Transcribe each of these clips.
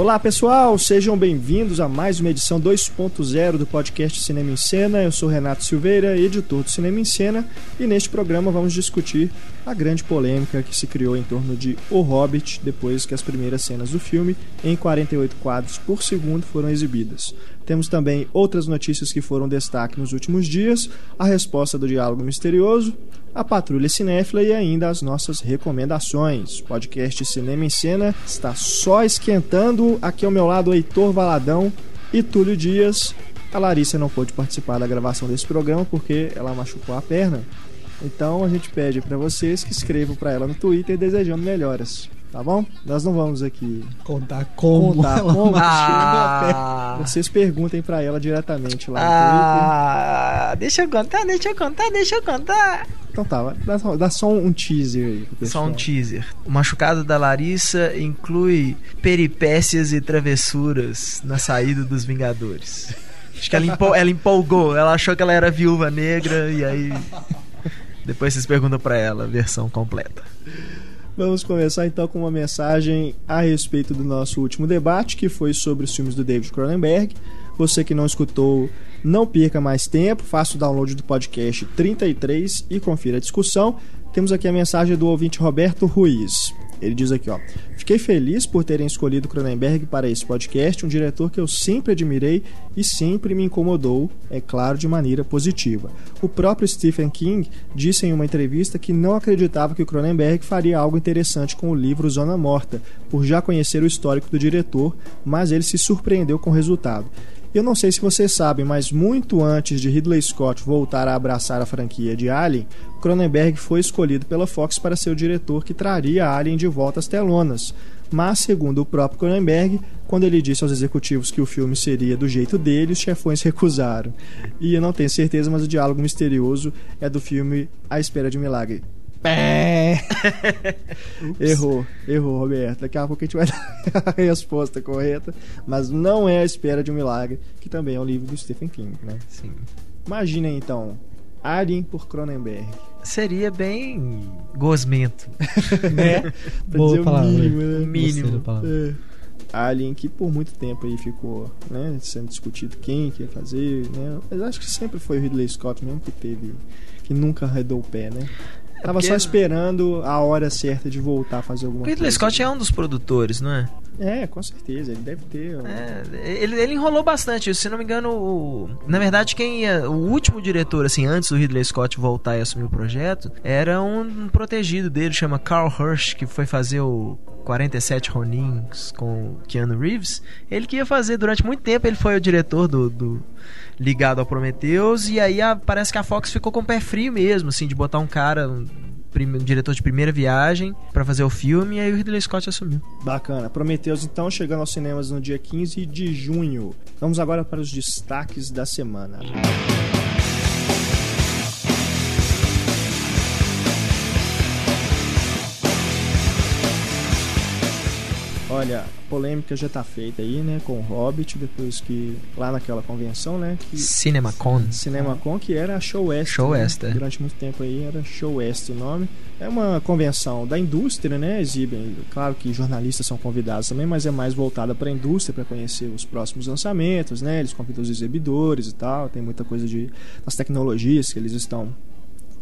Olá pessoal, sejam bem-vindos a mais uma edição 2.0 do podcast Cinema em Cena. Eu sou Renato Silveira, editor do Cinema em Cena, e neste programa vamos discutir a grande polêmica que se criou em torno de O Hobbit depois que as primeiras cenas do filme, em 48 quadros por segundo, foram exibidas. Temos também outras notícias que foram destaque nos últimos dias, a resposta do diálogo misterioso, a Patrulha Cinéfila e ainda as nossas recomendações. Podcast Cinema em Cena está só esquentando. Aqui ao meu lado, Heitor Valadão e Túlio Dias. A Larissa não pôde participar da gravação desse programa porque ela machucou a perna. Então a gente pede para vocês que escrevam para ela no Twitter desejando melhoras. Tá bom? Nós não vamos aqui contar como. Contar como ah. Vocês perguntem para ela diretamente lá no ah. Deixa eu contar, deixa eu contar, deixa eu contar. Então tá, dá, dá só um teaser aí. Só um teaser. O machucado da Larissa inclui peripécias e travessuras na saída dos Vingadores. Acho que ela, empol ela empolgou, ela achou que ela era viúva negra e aí. Depois vocês perguntam pra ela a versão completa. Vamos começar então com uma mensagem a respeito do nosso último debate, que foi sobre os filmes do David Cronenberg. Você que não escutou, não perca mais tempo, faça o download do podcast 33 e confira a discussão. Temos aqui a mensagem do ouvinte Roberto Ruiz. Ele diz aqui, ó: Fiquei feliz por terem escolhido Cronenberg para esse podcast, um diretor que eu sempre admirei e sempre me incomodou, é claro, de maneira positiva. O próprio Stephen King disse em uma entrevista que não acreditava que o Cronenberg faria algo interessante com o livro Zona Morta, por já conhecer o histórico do diretor, mas ele se surpreendeu com o resultado. Eu não sei se vocês sabem, mas muito antes de Ridley Scott voltar a abraçar a franquia de Alien, Cronenberg foi escolhido pela Fox para ser o diretor que traria Alien de volta às telonas. Mas, segundo o próprio Cronenberg, quando ele disse aos executivos que o filme seria do jeito dele, os chefões recusaram. E eu não tenho certeza, mas o diálogo misterioso é do filme A Espera de Milagre. Pé. errou, errou, Roberto. Daqui a pouco a gente vai dar a resposta correta. Mas não é a espera de um milagre, que também é um livro do Stephen King, né? Sim. Imaginem então, Alien por Cronenberg. Seria bem gosmento. né? Boa palavra. O mínimo, né? mínimo. É. Alien que por muito tempo aí ficou né, sendo discutido quem que ia fazer, né? Mas acho que sempre foi o Ridley Scott mesmo que teve, que nunca arredou o pé, né? Tava Porque... só esperando a hora certa de voltar a fazer alguma Ridley coisa. Ridley Scott é um dos produtores, não é? É, com certeza, ele deve ter. É, ele, ele enrolou bastante, se não me engano, o, na verdade, quem ia, o último diretor, assim, antes do Ridley Scott voltar e assumir o projeto, era um, um protegido dele, chama Carl Hirsch, que foi fazer o 47 Ronins com Keanu Reeves. Ele que ia fazer durante muito tempo, ele foi o diretor do, do ligado ao Prometheus, e aí a, parece que a Fox ficou com o pé frio mesmo, assim, de botar um cara, um, um diretor de primeira viagem para fazer o filme, e aí o Ridley Scott assumiu. Bacana. Prometheus, então, chegando aos cinemas no dia 15 de junho. Vamos agora para os destaques da semana. Música Olha, a polêmica já tá feita aí, né, com o Hobbit, depois que lá naquela convenção, né, que CinemaCon. CinemaCon que era a Show West. Show né? West, é. Durante muito tempo aí era Show West o nome. É uma convenção da indústria, né, exibem, claro que jornalistas são convidados também, mas é mais voltada para a indústria para conhecer os próximos lançamentos, né? Eles convidam os exibidores e tal, tem muita coisa de das tecnologias que eles estão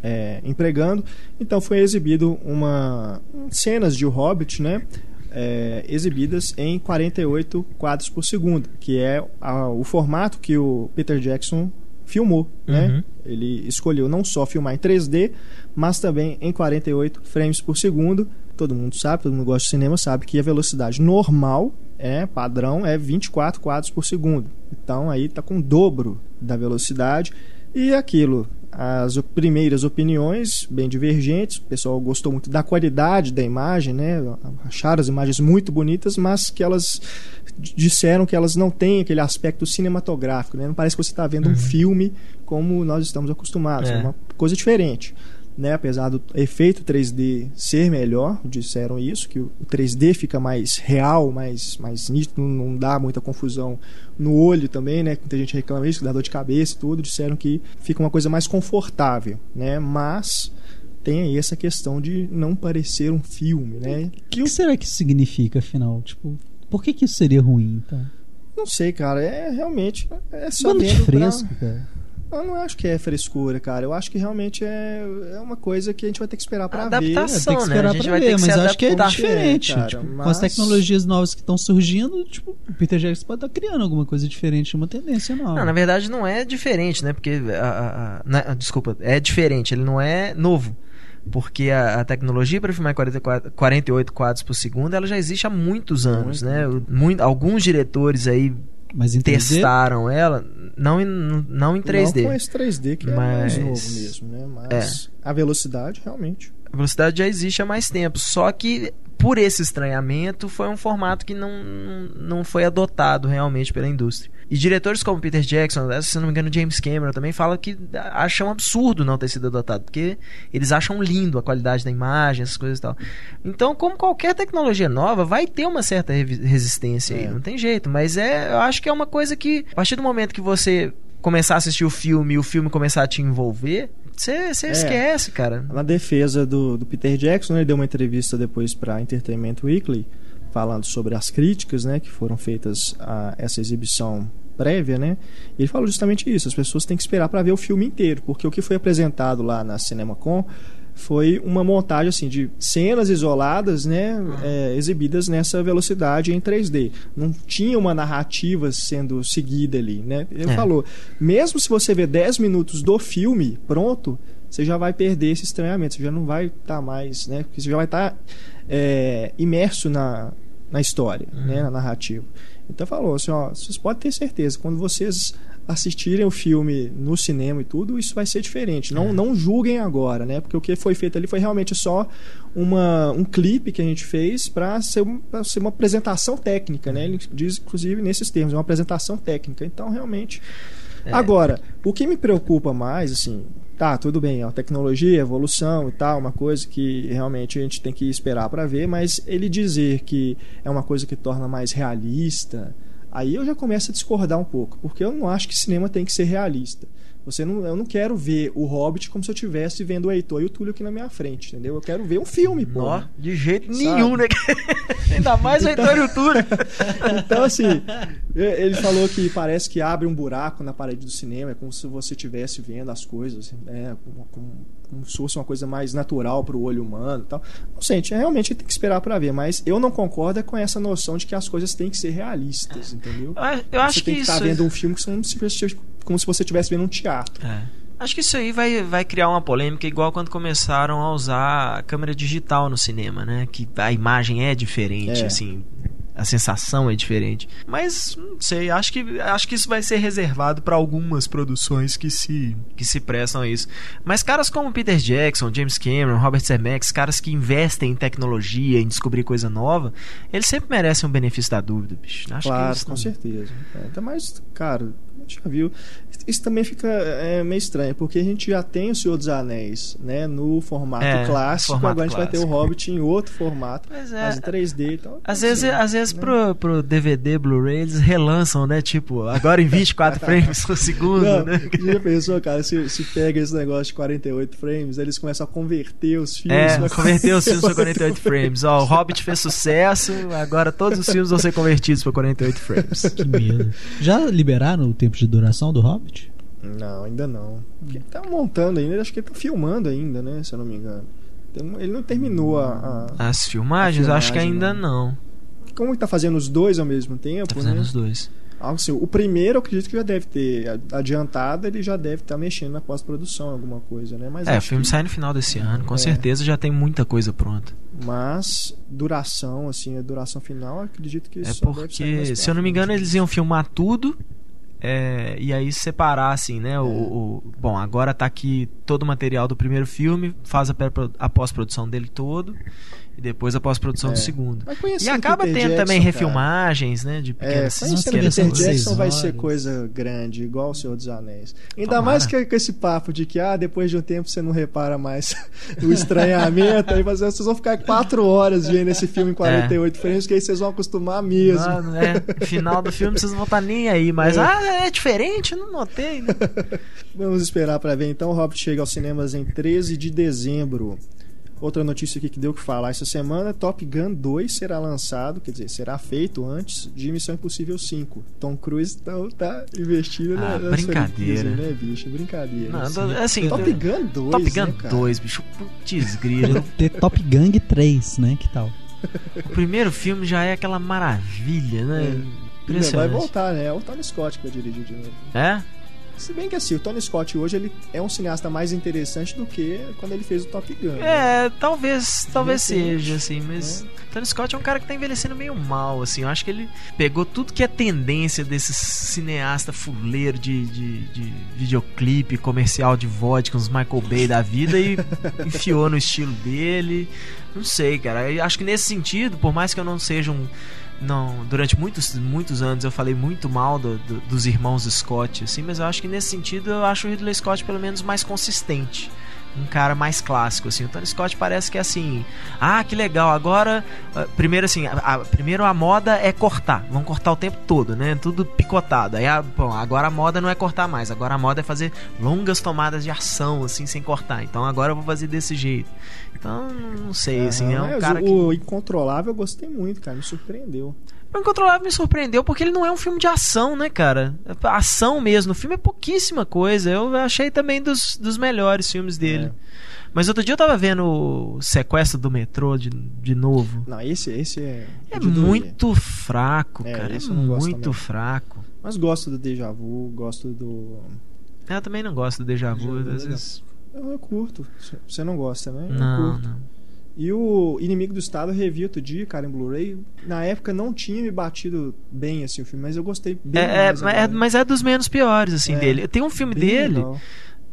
é, empregando. Então foi exibido uma cenas de Hobbit, né? É, exibidas em 48 quadros por segundo, que é a, o formato que o Peter Jackson filmou, né? uhum. né? Ele escolheu não só filmar em 3D, mas também em 48 frames por segundo. Todo mundo sabe, todo mundo gosta de cinema, sabe que a velocidade normal é padrão é 24 quadros por segundo. Então aí tá com o dobro da velocidade e aquilo as primeiras opiniões bem divergentes. O pessoal gostou muito da qualidade da imagem, né? Acharam as imagens muito bonitas, mas que elas disseram que elas não têm aquele aspecto cinematográfico, né? Não parece que você está vendo uhum. um filme como nós estamos acostumados, é, é uma coisa diferente né? Apesar do efeito 3D ser melhor, disseram isso, que o 3D fica mais real, mais, mais nítido, não dá muita confusão no olho também, né? Muita gente reclama isso, que dá dor de cabeça e tudo. Disseram que fica uma coisa mais confortável, né? Mas tem aí essa questão de não parecer um filme, né? O que, que será que isso significa, afinal? Tipo, Por que, que isso seria ruim, então? Não sei, cara. É realmente. É só Bando de vendo pra- fresco, cara. Eu não acho que é frescura, cara. Eu acho que realmente é, é uma coisa que a gente vai ter que esperar pra ver. Adaptação. É, tem que né? esperar A gente pra vai ter ver, mas acho que é diferente. É, cara, tipo, Com mas- as tecnologias novas que estão surgindo, tipo, o Peter Jackson pode estar criando alguma coisa diferente, uma tendência nova. Não, na verdade não é diferente, né? Porque. A, a- a- na- desculpa, é diferente, ele não é novo. Porque a, a tecnologia para filmar em 44, 48 quadros por segundo ela já existe há muitos anos, Muito, né? Muito- alguns diretores aí Mas em 3D, testaram ela, não em, não em 3D. Não com esse 3D que é mais Mas- novo mesmo, né? Mas a velocidade, realmente. A velocidade já existe há mais tempo. Só que por esse estranhamento foi um formato que não, não foi adotado realmente pela indústria. E diretores como Peter Jackson, se não me engano James Cameron também fala que acham absurdo não ter sido adotado, porque eles acham lindo a qualidade da imagem, essas coisas e tal. Então, como qualquer tecnologia nova, vai ter uma certa resistência aí, É. não tem jeito. Mas é, eu acho que é uma coisa que, a partir do momento que você começar a assistir o filme e o filme começar a te envolver, você É. esquece, cara. Na defesa do, do Peter Jackson, ele deu uma entrevista depois para Entertainment Weekly, falando sobre as críticas né, que foram feitas a essa exibição prévia, né? Ele falou justamente isso, as pessoas têm que esperar para ver o filme inteiro, porque o que foi apresentado lá na CinemaCon foi uma montagem assim de cenas isoladas, né, é, exibidas nessa velocidade em 3D. Não tinha uma narrativa sendo seguida ali, né? Ele É. falou, mesmo se você ver 10 minutos do filme pronto, você já vai perder esse estranhamento, você já não vai estar mais, né? Porque você já vai estar é, imerso na, na história, né? Na narrativa. Então falou assim, ó, vocês podem ter certeza, quando vocês assistirem o filme no cinema e tudo, isso vai ser diferente. Não, não julguem agora, né? Porque o que foi feito ali foi realmente só uma, um clipe que a gente fez para ser, pra ser uma apresentação técnica, né? Ele diz, inclusive, nesses termos, uma apresentação técnica. Então, realmente. Agora, o que me preocupa mais, assim, tá, tudo bem, a tecnologia, a evolução e tal, uma coisa que realmente a gente tem que esperar para ver, mas ele dizer que é uma coisa que torna mais realista, aí eu já começo a discordar um pouco, porque eu não acho que cinema tem que ser realista. Você não, eu não quero ver o Hobbit como se eu estivesse vendo o Heitor e o Túlio aqui na minha frente, entendeu? Eu quero ver um filme, pô. De jeito Sabe? nenhum, né? Ainda mais o Heitor e o Túlio. Então, assim, ele falou que parece que abre um buraco na parede do cinema, é como se você estivesse vendo as coisas, né, como, como, como se fosse uma coisa mais natural para o olho humano e tal. Não sei, a gente realmente tem que esperar para ver, mas eu não concordo é com essa noção de que as coisas têm que ser realistas, entendeu? Eu acho- Eu acho você tem que estar vendo um filme que como se, como se você estivesse vendo um teatro. É. Acho que isso aí vai, vai criar uma polêmica igual quando começaram a usar a câmera digital no cinema, né? Que a imagem é diferente, É. assim. A sensação é diferente. Mas, não sei, acho que, acho que isso vai ser reservado para algumas produções que se, que se prestam a isso. Mas caras como Peter Jackson, James Cameron, Robert Zemeckis, caras que investem em tecnologia, em descobrir coisa nova, eles sempre merecem um benefício da dúvida, bicho. Acho que claro, eles com não- certeza. É, Ainda mais, cara, a gente já viu. Isso também fica é, meio estranho, porque a gente já tem o Senhor dos Anéis, né, no formato É, clássico, formato agora a gente vai ter o. Hobbit em outro formato, é. mas em 3D e tal. Às assim, vezes, às vezes né? pro, pro DVD, Blu-ray, eles relançam, né? Tipo, agora em 24 frames por segundo, Não, né? já pensou, cara, se, se pega esse negócio de 48 frames, eles começam a converter os filmes. É, converter os filmes para 48 48 frames. Ó, o Hobbit fez sucesso, agora todos os filmes vão ser convertidos para 48 frames. Que medo. Já liberaram o tempo de duração do Hobbit? Não, ainda não. Ele tá montando ainda, acho que ele tá filmando ainda, né, se eu não me engano. Ele não terminou a... a- As filmagens, A acho que ainda não. não. Como ele tá fazendo os dois ao mesmo tempo, Tá fazendo né? os dois. Assim, o primeiro eu acredito que já deve ter adiantado, ele já deve estar mexendo na pós-produção, alguma coisa, né? Mas É, o filme que- sai no final desse ano, com É. certeza já tem muita coisa pronta. Mas duração, assim, a duração final, eu acredito que É porque, se eu não me engano, eles iam filmar tudo é, e aí separar, assim, né? O, o- bom, agora tá aqui todo o material do primeiro filme, faz a, a pós-produção dele todo e depois a pós-produção do É. segundo. Mas E conhecendo acaba tendo Jackson, também cara, refilmagens, né? De É, pequenas, conhecendo pequenas Peter. Jackson vai ser coisa grande, igual o Senhor dos Anéis. Ainda Tomara. mais que com esse papo de que, ah, depois de um tempo você não repara mais o estranhamento, aí você- vocês vão ficar quatro horas vendo esse filme em 48 frames, que aí vocês vão acostumar mesmo. Mano, é, final do filme vocês não vão estar nem aí, mas É. ah, é diferente, não notei, né? Vamos esperar para ver então. O Hobbit chega aos cinemas em 13 de dezembro. Outra notícia aqui que deu o que falar essa semana: Top Gun 2 será lançado, quer dizer, será feito antes de Missão Impossível 5. Tom Cruise tá, tá investindo Ah, na, brincadeira. né, bicho? Brincadeira. Não, assim. assim, Top Gun 2. Top Gun né, cara? 2, bicho, putz grilo. Ter Top Gang 3, né? Que tal? o primeiro filme já é aquela maravilha, né? É. Vai voltar, né? É o Tony Scott que vai dirigir de novo. É? Se bem que assim, o Tony Scott hoje ele é um cineasta mais interessante do que quando ele fez o Top Gun. né? É, talvez, talvez seja, assim, mas Tony Scott é um cara que tá envelhecendo meio mal, assim. Eu acho que ele pegou tudo que é tendência desse cineasta fuleiro de, de, de videoclipe, comercial de vodka, uns Michael Bay da vida e enfiou no estilo dele. Não sei, cara. Eu acho que nesse sentido, por mais que eu não seja um. Não, durante muitos, muitos anos eu falei muito mal do- do- dos irmãos Scott, assim, mas eu acho que nesse sentido eu acho o Ridley Scott pelo menos mais consistente um cara mais clássico, assim. O Tony Scott parece que é assim, ah, que legal, agora, ah, primeiro assim, a, a- primeiro a moda é cortar, vão cortar o tempo todo, né, tudo picotado. Aí, a- bom, agora a moda não é cortar mais, agora a moda é fazer longas tomadas de ação, assim, sem cortar. Então agora eu vou fazer desse jeito. Então, não sei, assim, é um cara que... o Incontrolável eu gostei muito, cara. Me surpreendeu. O Incontrolável me surpreendeu porque ele não é um filme de ação, né, cara? A Ação mesmo. O filme é pouquíssima coisa. Eu achei também dos, dos melhores filmes dele. É. Mas outro dia eu tava vendo o Sequestro do Metrô de, de novo. Não, esse, esse é. É doer. muito fraco, É, cara. É muito fraco. Mas gosto do Deja Vu, gosto do. Eu também não gosto do Deja Vu. Às vezes... Eu, eu curto. Você não gosta, né? Eu Não, curto. não. E o Inimigo do Estado eu revi outro dia, cara, em Blu-ray. Na época não tinha me batido bem assim o filme, mas eu gostei bem. É, é, é- mas é dos menos piores, assim, É. dele. Tem um filme dele legal.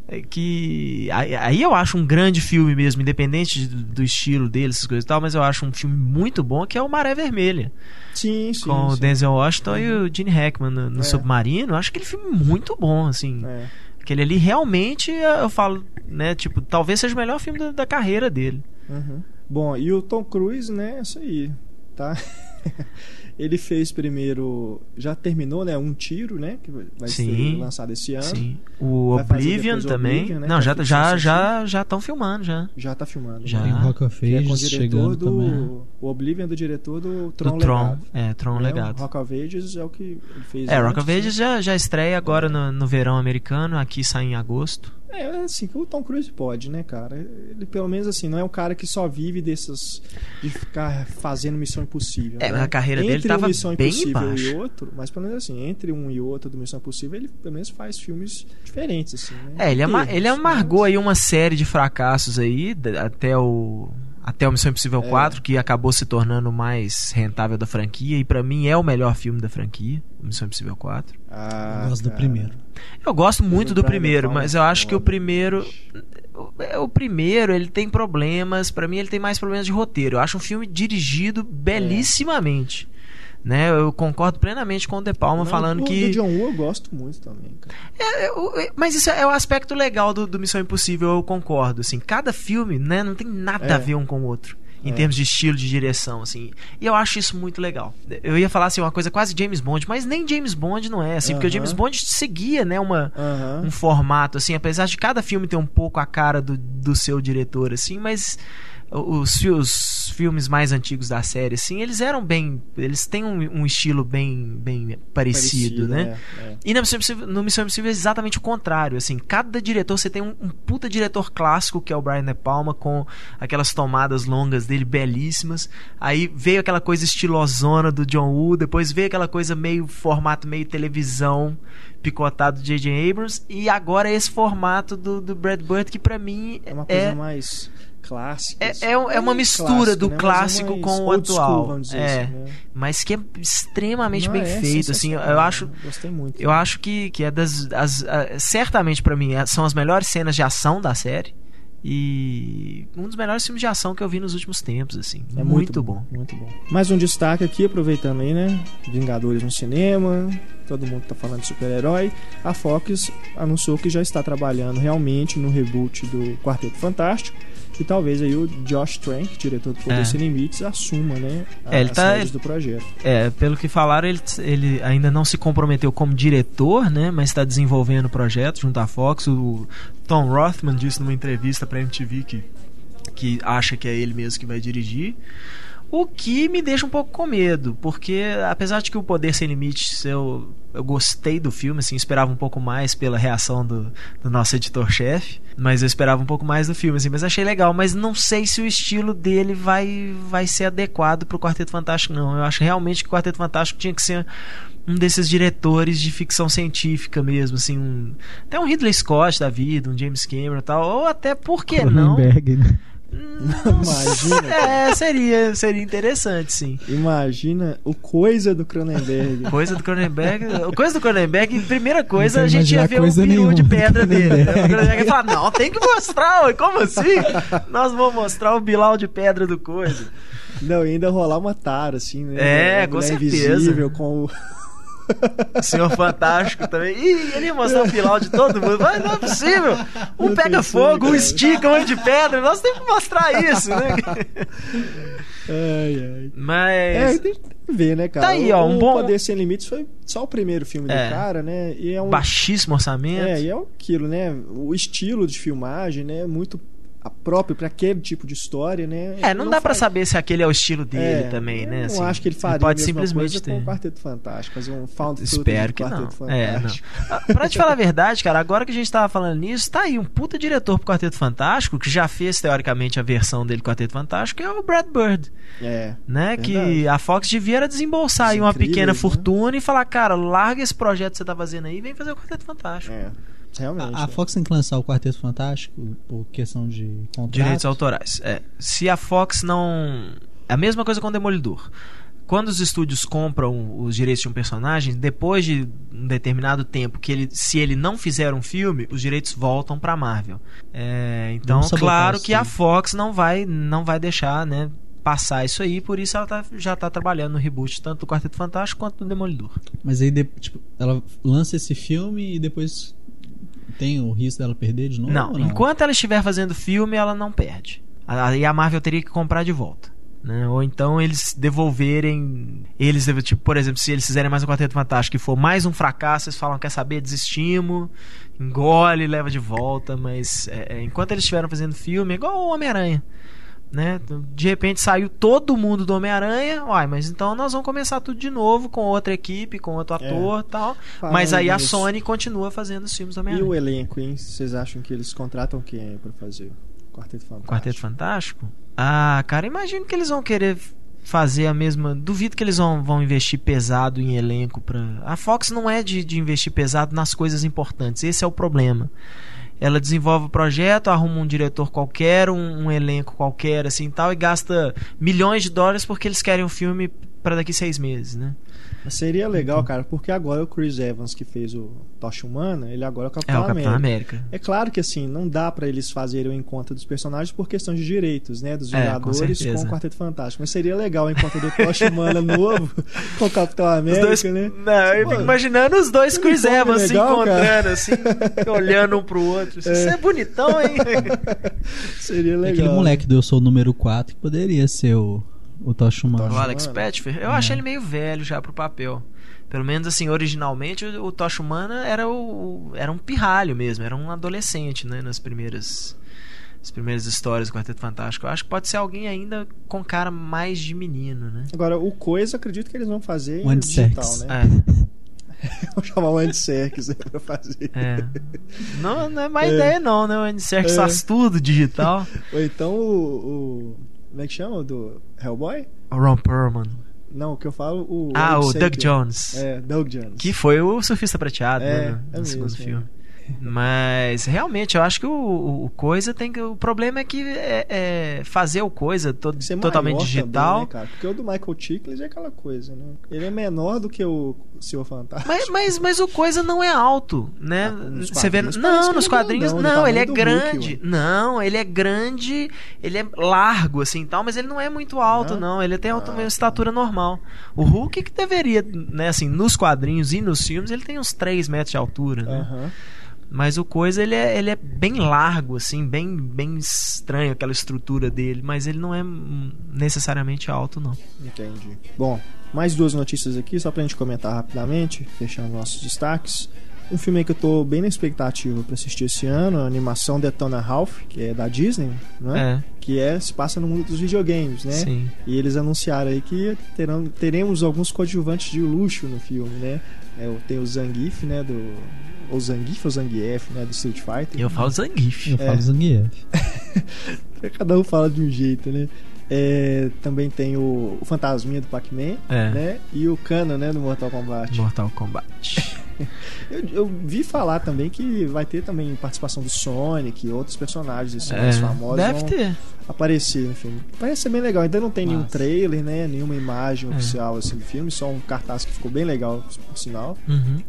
É, que. Aí, eu acho um grande filme mesmo, independente do, estilo dele, essas coisas e tal, mas eu acho um filme muito bom que é o Maré Vermelha. Sim, sim. com o sim. Denzel Washington e o Gene Hackman no, no É. Submarino. Acho aquele filme muito bom, assim. É. Aquele ali realmente, eu falo, né, tipo, talvez seja o melhor filme da, da carreira dele. Uhum. Bom, e o Tom Cruise, né? Isso aí, tá? Ele fez primeiro, já terminou, né? Um tiro, né? Que vai Sim. ser lançado esse ano. Sim. O Oblivion também. Oblivion, né, Não, é já ficção já já já estão filmando já. Já tá filmando. Já. né? Tem Rock of é o Ages diretor chegando do também. o Oblivion do diretor do Do Tron, Tron, Legado. é, Tron Né? Legado. O Rock of Ages é o que ele fez. É, Rock antes, of Ages né? já, já estreia agora no, no verão americano, aqui sai em agosto. É, assim, que o Tom Cruise pode, né, cara? Ele pelo menos assim, não é um cara que só vive dessas de ficar fazendo Missão Impossível. É, né? a carreira dele entre tava um Missão bem Impossível embaixo. e outro, mas pelo menos assim, entre um e outro do Missão Impossível, ele pelo menos faz filmes diferentes assim, né? É, ele, Termos, ele amargou mas- aí uma série de fracassos aí, até o até o Missão Impossível É. 4, que acabou se tornando o mais rentável da franquia e pra mim é o melhor filme da franquia, o Missão Impossível 4. Ah, Eu gosto do cara. primeiro. Eu gosto muito do Brian primeiro, mas eu é acho que o primeiro o- é, o primeiro, ele tem problemas, pra mim ele tem mais problemas de roteiro. Eu acho um filme dirigido belíssimamente. Né, eu concordo plenamente com o De Palma Não, falando o que do John Woo eu gosto muito também, cara. é, é, o- é, mas isso é o aspecto legal do, do Missão Impossível, eu concordo. Assim, cada filme, né, não tem nada É. a ver um com o outro. Em É. termos de estilo, de direção, assim. E eu acho isso muito legal. Eu ia falar assim, uma coisa quase James Bond, mas nem James Bond não é, assim, porque o. James Bond seguia, né, uma, Aham. um formato, assim, apesar de cada filme ter um pouco a cara do, do seu diretor, assim, mas os, os filmes mais antigos da série, assim, eles eram bem. Eles têm um, um estilo bem, bem parecido, né? é, é. E na Missão Impossível, no Missão Impossível é exatamente o contrário. Assim, cada diretor, você tem um, um puta diretor clássico, que é o Brian De Palma, com aquelas tomadas longas dele belíssimas. Aí veio aquela coisa estilosona do John Woo, depois veio aquela coisa meio formato meio televisão, picotado do J.J. Abrams, e agora esse formato do, do Brad Bird, que pra mim É uma coisa é, mais clássica. é, é, é uma Não mistura clássico, do né, é clássico com o school, atual. dizer é, assim, né? mas que é extremamente Não, bem é feito. Assim, eu acho, Gostei muito. eu acho que, que é das. As, a- certamente pra mim é- são as melhores cenas de ação da série. E um dos melhores filmes de ação que eu vi nos últimos tempos, assim. É muito, bom. Muito bom. Mais um destaque aqui, aproveitando aí, né? Vingadores no cinema, todo mundo tá falando de super-herói. A Fox anunciou que já está trabalhando realmente no reboot do Quarteto Fantástico. E talvez aí o Josh Trank, diretor do Poder É. Sem Limites, assuma, né? É, as tá- do projeto. É, pelo que falaram, ele, ele ainda não se comprometeu como diretor, né? Mas está desenvolvendo o projeto junto à Fox. O Tom Rothman disse numa entrevista pra MTV que que acha que é ele mesmo que vai dirigir. O que me deixa um pouco com medo, porque apesar de que o Poder Sem Limites eu, eu gostei do filme, assim, esperava um pouco mais pela reação do, do nosso editor-chefe, mas eu esperava um pouco mais do filme, assim, mas achei legal, mas não sei se o estilo dele vai, vai ser adequado pro Quarteto Fantástico, não. Eu acho realmente que o Quarteto Fantástico tinha que ser um desses diretores de ficção científica mesmo, assim, um, até um Ridley Scott da vida, um James Cameron e tal, ou até, por que não? Né? Imagina. É, seria, seria interessante, sim. Imagina o coisa do Cronenberg. Coisa do Cronenberg. Coisa do Cronenberg, primeira coisa, a gente ia ver o coisa peru de pedra dele. O Cronenberg. Ia falar, não, tem que mostrar, como assim? Nós vamos mostrar o Bilal de pedra do coisa. Não, e ainda rolar uma tara, assim, né? É, com certeza. invisível com o. O Senhor Fantástico também. Ih, ele ia mostrar o Bilal de todo mundo. Mas não é possível. Um Não pega fogo, um estica, um é de pedra. Nós temos que mostrar isso, né? Ai, ai. Mas. É, tem que ver, né, cara? Tá aí, ó, um o bom- Poder Sem Limites foi só o primeiro filme É. do cara, né? E é um. Baixíssimo orçamento. É, e é aquilo, né? O estilo de filmagem, né? é Muito próprio para aquele tipo de história, né? É, não, dá pra faz- saber se aquele é o estilo dele É, também, eu né? Não assim. acho que ele faria pode simplesmente coisa ter. com o Quarteto Fantástico, fazer um found Espero que não. É, não. Fantástico. Ah, Pra te falar a verdade, cara, agora que a gente tava falando nisso, tá aí um puta diretor pro Quarteto Fantástico, que já fez, teoricamente, a versão dele do Quarteto Fantástico, que é o Brad Bird, É. né? Verdade. Que a Fox devia era desembolsar aí uma pequena né? fortuna e falar, cara, larga esse projeto que você tá fazendo aí e vem fazer o Quarteto Fantástico. É. Realmente. A, a Fox tem que lançar o Quarteto Fantástico por questão de contrato. Direitos autorais. É. Se a Fox não. É a mesma coisa com o Demolidor. Quando os estúdios compram os direitos de um personagem, depois de um determinado tempo, que ele, se ele não fizer um filme, os direitos voltam pra Marvel. É, então, claro que a. Fox não vai, não vai deixar, né, passar isso aí, por isso ela tá- já tá trabalhando no reboot tanto do Quarteto Fantástico quanto do Demolidor. Mas aí, tipo, ela lança esse filme e depois tem o risco dela perder de novo? Não, ou enquanto ela estiver fazendo filme, ela não perde. Aí a Marvel teria que comprar de volta. Né? Ou então eles devolverem. Eles, tipo, por exemplo, se eles fizerem mais um Quarteto Fantástico e for mais um fracasso, eles falam: quer saber, desistimos, engole, leva de volta. Mas é, é, enquanto eles estiveram fazendo filme, é igual o Homem-Aranha. Né? De repente saiu todo mundo do Homem-Aranha, uai, mas então nós vamos começar tudo de novo com outra equipe, com outro É. ator tal. Falando Mas aí a Sony continua fazendo os filmes do E Homem-Aranha. o elenco, hein? Vocês acham que eles contratam quem aí pra fazer? Quarteto Fantástico. Quarteto Fantástico? Ah, cara, imagino que eles vão querer fazer a mesma. Duvido que eles vão, vão investir pesado em elenco pra. A Fox não é de, de investir pesado nas coisas importantes. Esse é o problema. Ela desenvolve o projeto, arruma um diretor qualquer, um, um elenco qualquer, assim tal, e gasta milhões de dólares porque eles querem um filme pra daqui seis meses, né? Mas seria legal, cara, porque agora o Chris Evans, que fez o Tocha Humana, ele agora é o É Capitão o Capitão América. América. É claro que assim, não dá pra eles fazerem o encontro dos personagens por questão de direitos, né? Dos É, com Vingadores com, o Quarteto Fantástico. Mas seria legal o encontro do Tocha Humana novo com o Capitão Os América, dois, né? não, eu fico imaginando os dois Chris uniforme Evans se legal, encontrando, assim, olhando um pro outro. Isso É. é bonitão, hein? Seria Aquele legal. né? moleque do Eu Sou o Número 4 que poderia ser o, o Tocha Humana. O Alex. Petfer, eu achei ele meio velho já pro papel. Pelo menos assim, originalmente o, o Tocha Humana era o era um pirralho mesmo, era um adolescente, né, nas primeiras as primeiras histórias do Quarteto Fantástico. Eu acho que pode ser alguém ainda com cara mais de menino, né? Agora, o Coisa, acredito que eles vão fazer em digital, Serkis. né? É, Vou chamar o Andy Serkis né, pra fazer. é. Não, não é má É. ideia não, né? O Andy Serkis É. faz tudo digital. Ou então o, o- Como é que chama? O do Hellboy? o Ron Perlman. Não, o que eu falo, o. Ah, Andy o Doug. Jones. É, Doug Jones. Que foi o surfista prateado É, né, no é segundo mesmo, filme. Mas realmente, eu acho que o, o- coisa tem que. O problema é que é, é fazer o coisa to- totalmente digital. Também, né? Porque o do Michael Chiklis é aquela coisa, né? Ele é menor do que o Senhor Fantástico. mas, mas, mas o coisa não é alto, né? Ah, Você vê, não, nos é quadrinhos grandão, não, ele é Hulk, grande. ué. não, ele é grande, ele é largo assim, tal, mas ele não é muito alto Não? não, ele tem Ah, uma tá. estatura normal. O Hulk que deveria, né, assim, nos quadrinhos e nos filmes, ele tem uns 3 metros de altura, né? Aham. Mas o coisa ele é, ele é bem largo, assim, bem, bem estranho aquela estrutura dele, mas ele não é necessariamente alto, não. Entendi. Bom, mais duas notícias aqui, só pra gente comentar rapidamente, fechando nossos destaques. Um filme que eu tô bem na expectativa pra assistir esse ano, a animação Detona Ralph, que é da Disney, né? É, Que é, se passa no mundo dos videogames, né? sim. E eles anunciaram aí que terão, teremos alguns coadjuvantes de luxo no filme, né? É, tem o Zangief, né? Do, ou Zangief ou Zangief, né? Do Street Fighter. Eu falo Zangief. Eu É. falo Zangief. Cada um fala de um jeito, né? É, também tem o, o Fantasminha do Pac-Man, É. né? E o Kana, né? Do Mortal Kombat. Mortal Kombat. Eu, eu vi falar também que vai ter também participação do Sonic e outros personagens assim, mais famosos deve vão ter. Aparecer no filme. Parece ser bem legal. Ainda não tem nenhum trailer, né? Nenhuma imagem É. oficial assim do filme, só um cartaz que ficou bem legal, por sinal. Uhum.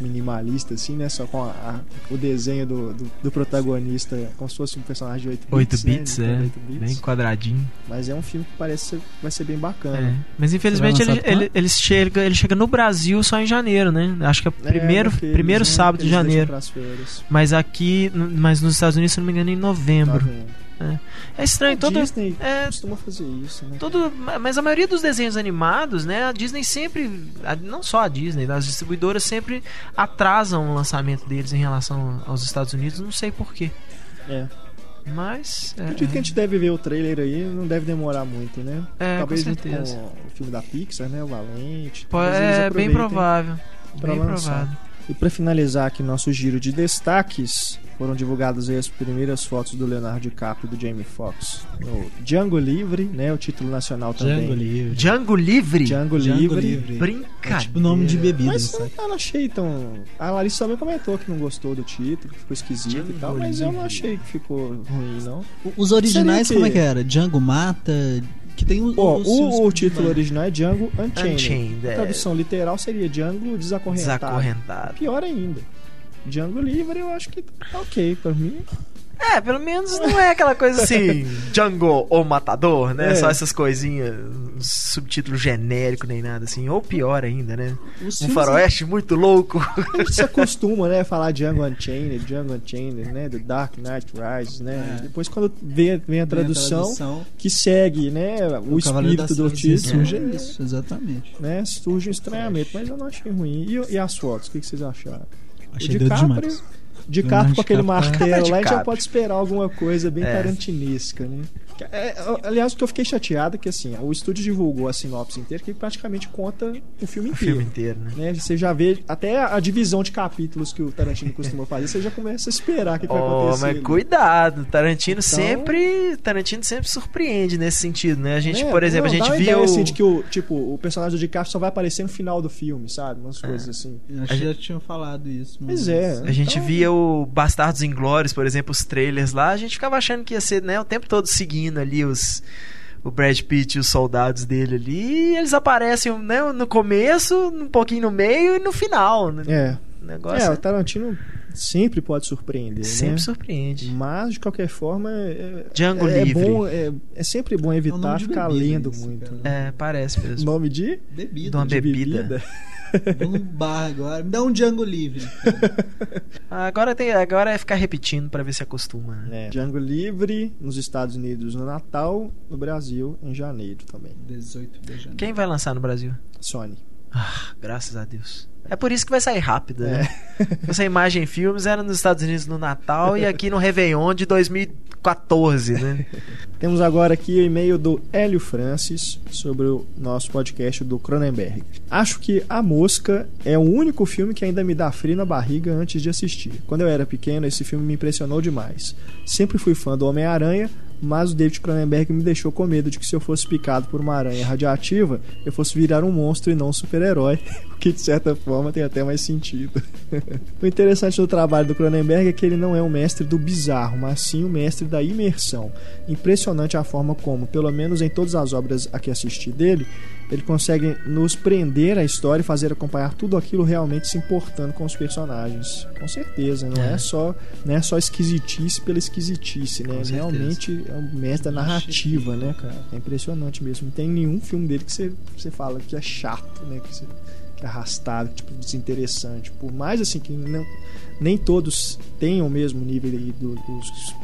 Minimalista, assim, né? Só com a- a- o desenho do, do, do protagonista como se fosse um personagem de 8 8 bits. bits, né? é. 8 bits. Bem quadradinho. Mas é um filme que parece ser, vai ser bem bacana. É. Mas infelizmente ele, ele, ele, chega, ele chega no Brasil só em janeiro, né? Acho que é É, primeiro, porque primeiro né, sábado de janeiro. Mas aqui, mas nos Estados Unidos, se não me engano, em Tá novembro. Vendo? É estranho, A todo, Disney é, costuma fazer isso, né? todo, mas a maioria dos desenhos animados, né, a Disney sempre, não só a Disney, as distribuidoras sempre atrasam o lançamento deles em relação aos Estados Unidos, não sei porquê. É. Mas é, Acredito que a gente deve ver o trailer aí, não deve demorar muito, né? é, Talvez com certeza. com o filme da Pixar, né? O Valente. Pô, é bem provável. Bem provável. E pra finalizar aqui nosso giro de destaques, foram divulgadas aí as primeiras fotos do Leonardo DiCaprio e do Jamie Foxx. No Django Livre, né? O título nacional também. Django Livre. Django Livre? Django, Django Livre. Livre. É Brincadeira. tipo nome de bebida, Mas sabe? eu não achei tão. A Larissa também comentou que não gostou do título, que ficou esquisito Django e tal, mas eu não Livre. achei que ficou ruim, não. Os originais, o como é que era? Django Mata. Que tem o, Ó, os- o, o título original é Django Unchained. Unchained, A é. tradução literal seria Django Desacorrentado. Desacorrentado. Pior ainda. Django Livre eu acho que tá ok pra mim. É, pelo menos não é aquela coisa assim, Django ou Matador, né? É. Só essas coisinhas, um subtítulo genérico nem nada assim. Ou pior ainda, né? os Um faroeste muito louco. A gente se acostuma, né, a falar Django Unchained, Django Unchained, né, do Dark Knight Rises, né? É. Depois quando vem, vem a Tem a tradução, tradução, que segue, né, o, Cavaleiro espírito do título, Surge é, isso, exatamente. né, surge um estranhamento, mas eu não achei ruim. E, e as fotos, o que, que vocês acharam? Achei o DiCaprio, demais. DiCaprio com aquele martelo lá, a gente já pode esperar alguma coisa bem É. tarantinesca, né? É, aliás, o que eu fiquei chateado é que assim, o estúdio divulgou a sinopse inteira que praticamente conta o filme O inteiro. filme inteiro, né? né? Você já vê até a divisão de capítulos que o Tarantino costuma fazer, você já começa a esperar o que, que vai Oh, acontecer. mas ali. cuidado, Tarantino Então- sempre, Tarantino sempre surpreende nesse sentido, né? A gente, É, por exemplo, não, a dá gente uma viu ideia, assim, de que o, tipo, o personagem do DiCaprio só vai aparecer no final do filme, sabe? Umas É. coisas assim. Acho que já tinham falado isso. Pois mas- é. A gente Então- via o Bastardos Inglórios, por exemplo, os trailers lá, a gente ficava achando que ia ser, né, o tempo todo seguindo ali os o Brad Pitt e os soldados dele ali, e eles aparecem né, no começo, um pouquinho no meio e no final. Né? É. O negócio É, é- o Tarantino sempre pode surpreender, sempre né? surpreende. Mas, de qualquer forma, é, Django é, é Livre. bom, é, é sempre bom É evitar de ficar bebida lendo isso, muito. né? É, parece mesmo. Nome de? Bebida. De uma de bebida. Vou no bar agora. Me dá um Django livre. Agora, tem, agora é ficar repetindo pra ver se acostuma. né? É. Django Livre nos Estados Unidos no Natal, no Brasil em janeiro também. 18 de janeiro. Quem vai lançar no Brasil? Sony. Ah, graças a Deus. É por isso que vai sair rápido, né? É. Essa imagem em filmes era nos Estados Unidos no Natal e aqui no Réveillon de 2014, né? Temos agora aqui o e-mail do Hélio Francis sobre o nosso podcast do Cronenberg. Acho que A Mosca é o único filme que ainda me dá frio na barriga antes de assistir. Quando eu era pequeno, esse filme me impressionou demais. Sempre fui fã do Homem-Aranha, mas o David Cronenberg me deixou com medo de que se eu fosse picado por uma aranha radioativa, eu fosse virar um monstro e não um super-herói, o que de certa forma tem até mais sentido. o interessante do trabalho do Cronenberg é que ele não é o mestre do bizarro, mas sim o mestre da imersão. Impressionante a forma como, pelo menos em todas as obras a que assisti dele, ele consegue nos prender à história e fazer acompanhar tudo aquilo realmente se importando com os personagens. Com certeza, não é, É. só não é só esquisitice pela esquisitice, né? Realmente é um mestre da narrativa, né, cara? É impressionante mesmo. Não tem nenhum filme dele que você, você fala que é chato, né? Que, você, que é arrastado, que tipo, desinteressante. Por mais assim que não, nem todos tenham o mesmo nível do- dos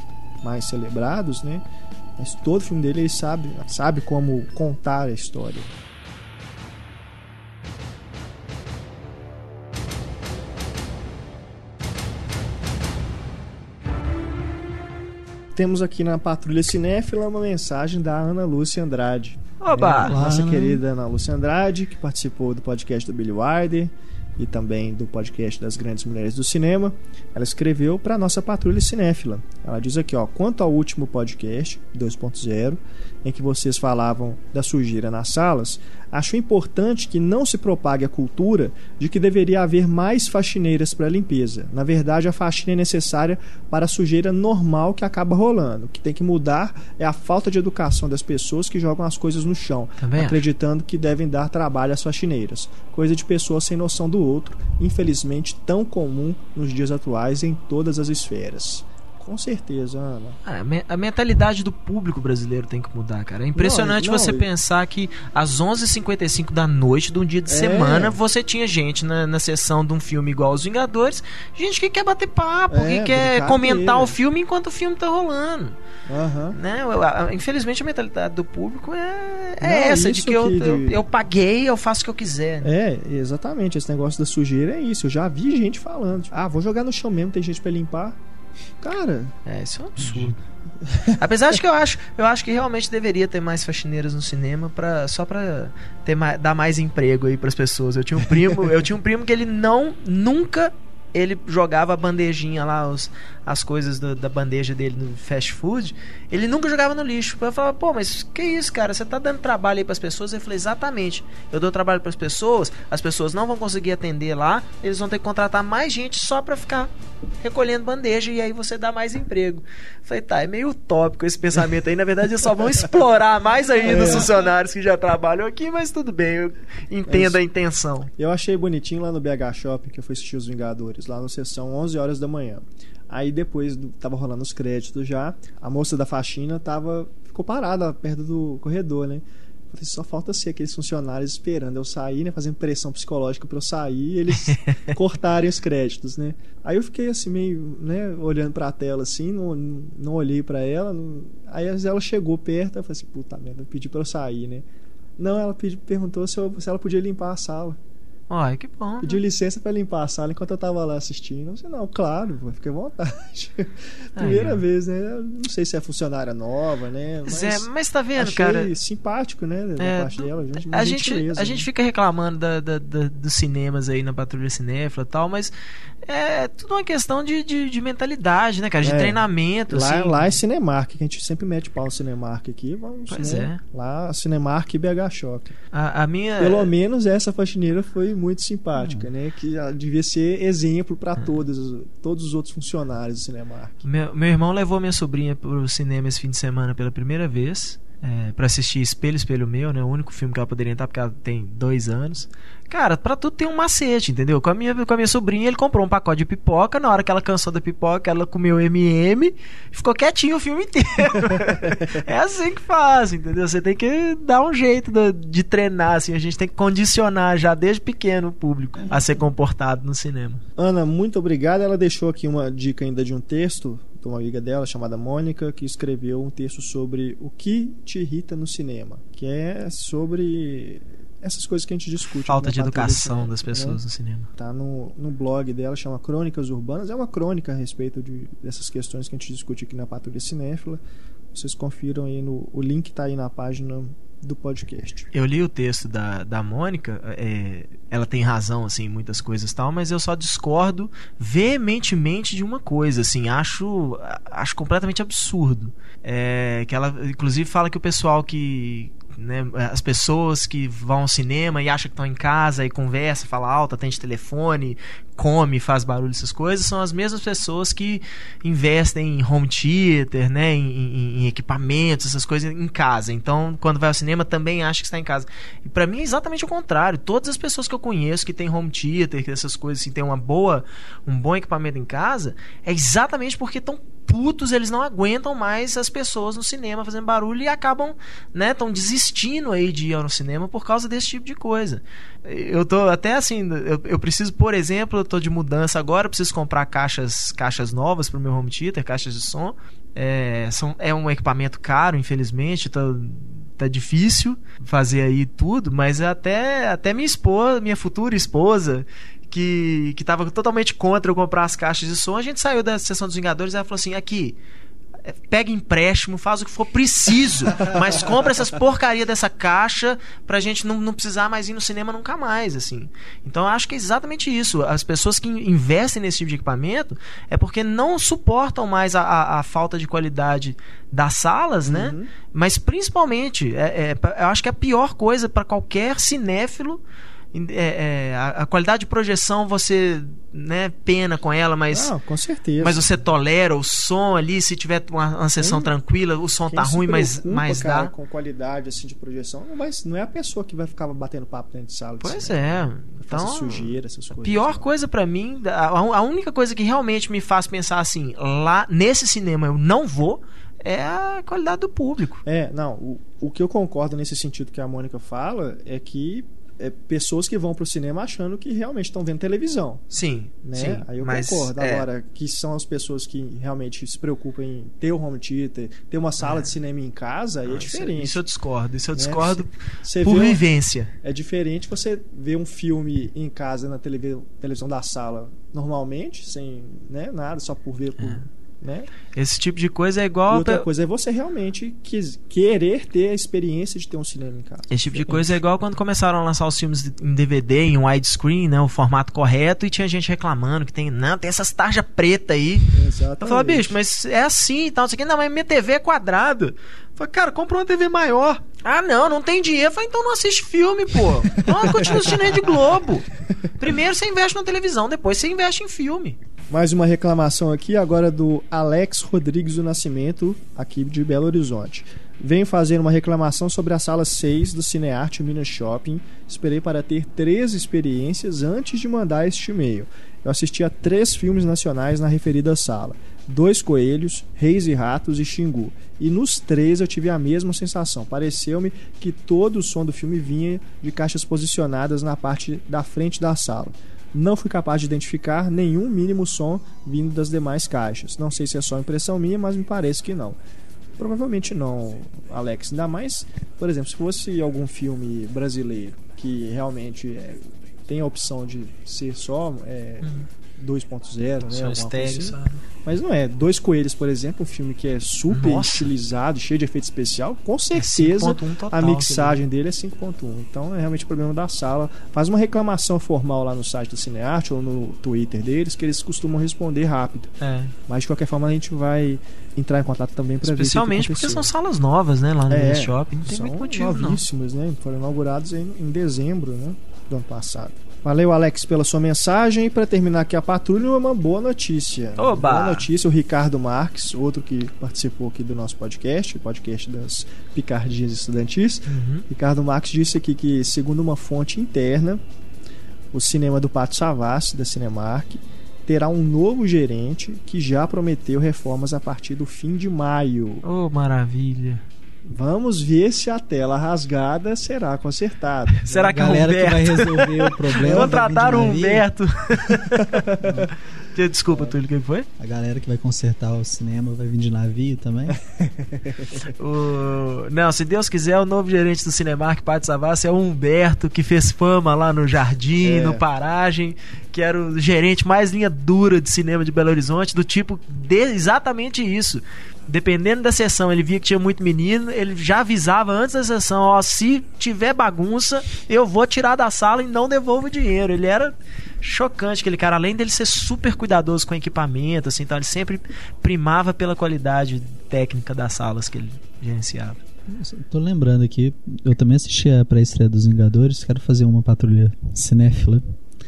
mais celebrados, né? Mas todo filme dele ele sabe, sabe como contar a história. Temos aqui na Patrulha Cinéfila uma mensagem da Ana Lúcia Andrade. Oba! É, nossa querida Ana Lúcia Andrade, que participou do podcast do Billy Wilder e também do podcast das Grandes Mulheres do Cinema. Ela escreveu para a nossa Patrulha Cinéfila. Ela diz aqui, ó, quanto ao último podcast 2.0, em que vocês falavam da sujeira nas salas, acho importante que não se propague a cultura de que deveria haver mais faxineiras para a limpeza. Na verdade, a faxina é necessária para a sujeira normal que acaba rolando. O que tem que mudar é a falta de educação das pessoas que jogam as coisas no chão, Também acho. acreditando que devem dar trabalho às faxineiras. Coisa de pessoas sem noção do outro, infelizmente tão comum nos dias atuais em todas as esferas. Com certeza, Ana. Ah, a me- A mentalidade do público brasileiro tem que mudar, cara. É impressionante Não, não, você e- pensar que às 11h55 da noite de um dia de É. semana você tinha gente na, na sessão de um filme igual Os Vingadores, gente que quer bater papo, É, que quer comentar o filme enquanto o filme tá rolando. Aham. Né? Eu- Infelizmente a mentalidade do público é, é Não, essa, de que eu, que eu, eu paguei, eu faço o que eu quiser. É, exatamente. Esse negócio da sujeira é isso. Eu já vi gente falando. tipo, ah, vou jogar no chão mesmo, tem gente pra limpar. Cara, É, isso é um absurdo. Apesar de que eu acho, eu acho que realmente deveria ter mais faxineiras no cinema para só pra ter mais, dar mais emprego aí pras pessoas. Eu tinha um primo, eu tinha um primo que ele não nunca ele jogava a bandejinha lá, os, as coisas do- da bandeja dele no fast food, ele nunca jogava no lixo. Eu falava, pô, mas que isso, cara? Você tá dando trabalho aí pras pessoas? Ele falou, exatamente. Eu dou trabalho pras pessoas, as pessoas não vão conseguir atender lá, eles vão ter que contratar mais gente só pra ficar recolhendo bandeja e aí você dá mais emprego. Falei, tá, é meio utópico esse pensamento aí. Na verdade, eles só vão explorar mais ainda os É. funcionários que já trabalham aqui, mas tudo bem, eu entendo É a intenção. eu achei bonitinho lá no BH Shopping, que eu fui assistir Os Vingadores, lá na sessão 11 horas da manhã. Aí depois tava rolando os créditos já, a moça da faxina tava ficou parada perto do corredor, né? Falei, só falta ser aqueles funcionários esperando eu sair, né? Fazendo pressão psicológica pra eu sair e eles cortarem os créditos, né? Aí eu fiquei assim, meio, né, olhando pra tela assim, não, não olhei pra ela. não- Aí ela chegou perto, eu falei assim, puta merda, pediu pra eu sair, né? Não, ela pedi, perguntou se, eu- se ela podia limpar a sala. Olha, que bom. Pediu licença pra limpar a sala enquanto eu tava lá assistindo. Eu disse, não, claro, pô, fique à vontade. Primeira vez, né? Não sei se é funcionária nova, né? Mas, Mas é, mas tá vendo, cara? simpático, né? Da É, parte dela. Gente, A gente, a né? gente fica reclamando da, da- da- dos cinemas aí na Patrulha Cinéfila e tal, mas é tudo uma questão de, de, de mentalidade, né, cara? De É. treinamento, Lá, assim. lá é Cinemark, que a gente sempre mete pau no Cinemark aqui. Vamos, Pois né? é. Lá, Cinemark e BH Shopping. A, a minha... Pelo menos essa faxineira foi muito simpática, né? Que devia ser exemplo para todos, todos os outros funcionários do Cinemark. Meu, meu irmão levou minha sobrinha pro cinema esse fim de semana pela primeira vez. É, para assistir Espelho, Espelho Meu, né? O único filme que ela poderia entrar porque ela tem dois anos. Cara, pra tudo tem um macete, entendeu? Com a, minha, com a minha sobrinha, ele comprou um pacote de pipoca. Na hora que ela cansou da pipoca, ela comeu MM e ficou quietinho o filme inteiro. é assim que faz, entendeu? Você tem que dar um jeito de, de treinar, assim. A gente tem que condicionar já desde pequeno o público a ser comportado no cinema. Ana, muito obrigado. Ela deixou aqui uma dica ainda de um texto de uma amiga dela chamada Mônica, que escreveu um texto sobre o que te irrita no cinema, que é sobre essas coisas que a gente discute. Falta aqui de Patrulha educação das né? pessoas no cinema. Tá no, no blog dela, chama Crônicas Urbanas. É uma crônica a respeito de, dessas questões que a gente discute aqui na Patrulha Cinéfila. Vocês confiram aí no. O link tá aí na página do podcast. Eu li o texto da, da Mônica, é, ela tem razão, assim, em muitas coisas tal, mas eu só discordo veementemente de uma coisa, assim, acho, acho completamente absurdo. É, que ela, inclusive, fala que o pessoal que. Né, as pessoas que vão ao cinema e acham que estão em casa e conversa, fala alto, atende telefone, come, faz barulho, essas coisas, são as mesmas pessoas que investem em home theater, né, em, em- em equipamentos, essas coisas em casa. Então, quando vai ao cinema, também acha que está em casa. E para mim é exatamente o contrário. Todas as pessoas que eu conheço que têm home theater, que essas coisas, assim, tem uma boa, um bom equipamento em casa, é exatamente porque estão putos, eles não aguentam mais as pessoas no cinema fazendo barulho e acabam, né, estão desistindo aí de ir ao cinema por causa desse tipo de coisa. Eu tô até assim, eu, eu preciso, por exemplo, eu tô de mudança agora, eu preciso comprar caixas, caixas novas pro meu home theater, caixas de som. É, são, é um equipamento caro, infelizmente, tá, tá difícil fazer aí tudo, mas até, até minha esposa, minha futura esposa, que, que tava totalmente contra eu comprar as caixas de som, a gente saiu da sessão dos Vingadores e ela falou assim: aqui, é, pega empréstimo, faz o que for preciso, mas compra essas porcaria dessa caixa pra gente não, não precisar mais ir no cinema nunca mais, assim. Então eu acho que é exatamente isso. As pessoas que investem nesse tipo de equipamento é porque não suportam mais a, a, a falta de qualidade das salas, né? Uhum. Mas principalmente, é, é, eu acho que a pior coisa para qualquer cinéfilo é, é, a, a qualidade de projeção você né, pena com ela, mas Não, com certeza. mas você tolera o som ali, se tiver uma, uma sessão Sim. tranquila, o som Quem tá ruim, mas, mas cara, dá. com qualidade assim de projeção, vai, não é a pessoa que vai ficar batendo papo dentro de sala. Pois cinema, é. fazer Então, sujeira, essas coisas. pior né? coisa pra mim, a, a única coisa que realmente me faz pensar assim, lá nesse cinema eu não vou, é a qualidade do público. É, não, o, o que eu concordo nesse sentido que a Mônica fala é que é pessoas que vão pro cinema achando que realmente estão vendo televisão. Sim, Né? sim. Aí eu mas, concordo. é, Agora, que são as pessoas que realmente se preocupam em ter o home theater, ter uma sala de cinema em casa, aí é isso- diferente. Isso eu discordo, isso eu né? discordo Você por vê um- vivência. É diferente você ver um filme em casa na televi- televisão da sala normalmente, sem né, nada, só por ver. Por, né? Esse tipo de coisa é E igual. outra pe- coisa é você realmente quis- querer ter a experiência de ter um cinema em casa. Esse tipo de coisa é igual quando começaram a lançar os filmes em DVD, em widescreen, né? O formato correto, e tinha gente reclamando que tem. Não, tem essas tarjas preta aí. Exatamente. Eu falava, bicho, mas é assim e tal, não sei o que. Não, mas minha TV é quadrada. Falei, cara, compra uma TV maior. Ah, não, não tem dinheiro. Eu falei, então não assiste filme, pô. Então continua assistindo Rede Globo. Primeiro você investe na televisão, depois você investe em filme. Mais uma reclamação aqui, agora do Alex Rodrigues do Nascimento, aqui de Belo Horizonte. Venho fazer uma reclamação sobre a sala 6 do Cinearte Minas Shopping. Esperei para ter três experiências antes de mandar este e-mail. Eu assisti a três filmes nacionais na referida sala. Dois Coelhos, Reis e Ratos e Xingu. E nos três eu tive a mesma sensação. Pareceu-me que todo o som do filme vinha de caixas posicionadas na parte da frente da sala. Não fui capaz de identificar nenhum mínimo som vindo das demais caixas. Não sei se é só impressão minha, mas me parece que não. Provavelmente não, Alex. Ainda mais, por exemplo, se fosse algum filme brasileiro que realmente é, tem a opção de ser só é, 2.0, né? Coisa estéreo, assim. sabe? Mas não é. Dois Coelhos, por exemplo, um filme que é super Nossa. estilizado, cheio de efeito especial, com É certeza 5.1 total, a mixagem dele é 5.1. Então é realmente problema da sala. Faz uma reclamação formal lá no site do Cinearte ou no Twitter deles, que eles costumam responder rápido. É. Mas de qualquer forma a gente vai entrar em contato também para ver Especialmente que porque são salas novas, né? Lá no É, Shopping. Não tem são muito motivo, não. novíssimos, né? Foram inaugurados em, em dezembro, né? Do ano passado. Valeu, Alex, pela sua mensagem. E para terminar aqui a patrulha, uma boa notícia. Oba! Boa notícia, o Ricardo Marques, outro que participou aqui do nosso podcast, podcast das Picardias Estudantis. Uhum. Ricardo Marques disse aqui que, segundo uma fonte interna, o cinema do Pato Savassi, da Cinemark, terá um novo gerente que já prometeu reformas a partir do fim de maio. Oh, maravilha. Vamos ver se a tela rasgada será consertada. Será a que é o galera que vai Humberto? resolver o problema. Contrataram o. Humberto. Desculpa, Túlio, quem foi? A galera que vai consertar o cinema vai vir de navio também. O... Não, se Deus quiser, o novo gerente do Cinemark Pátio Savassi é o Humberto, que fez fama lá no Jardim, É. no Paragem, que era o gerente mais linha dura de cinema de Belo Horizonte, do tipo de exatamente isso. Dependendo da sessão, ele via que tinha muito menino, ele já avisava antes da sessão, ó, se tiver bagunça, eu vou tirar da sala e não devolvo o dinheiro. Ele era chocante aquele cara, além dele ser super cuidadoso com equipamento, assim, então ele sempre primava pela qualidade técnica das salas que ele gerenciava. Nossa, Tô lembrando aqui, eu também assisti a pré-estreia dos Vingadores, quero fazer uma patrulha cinéfila.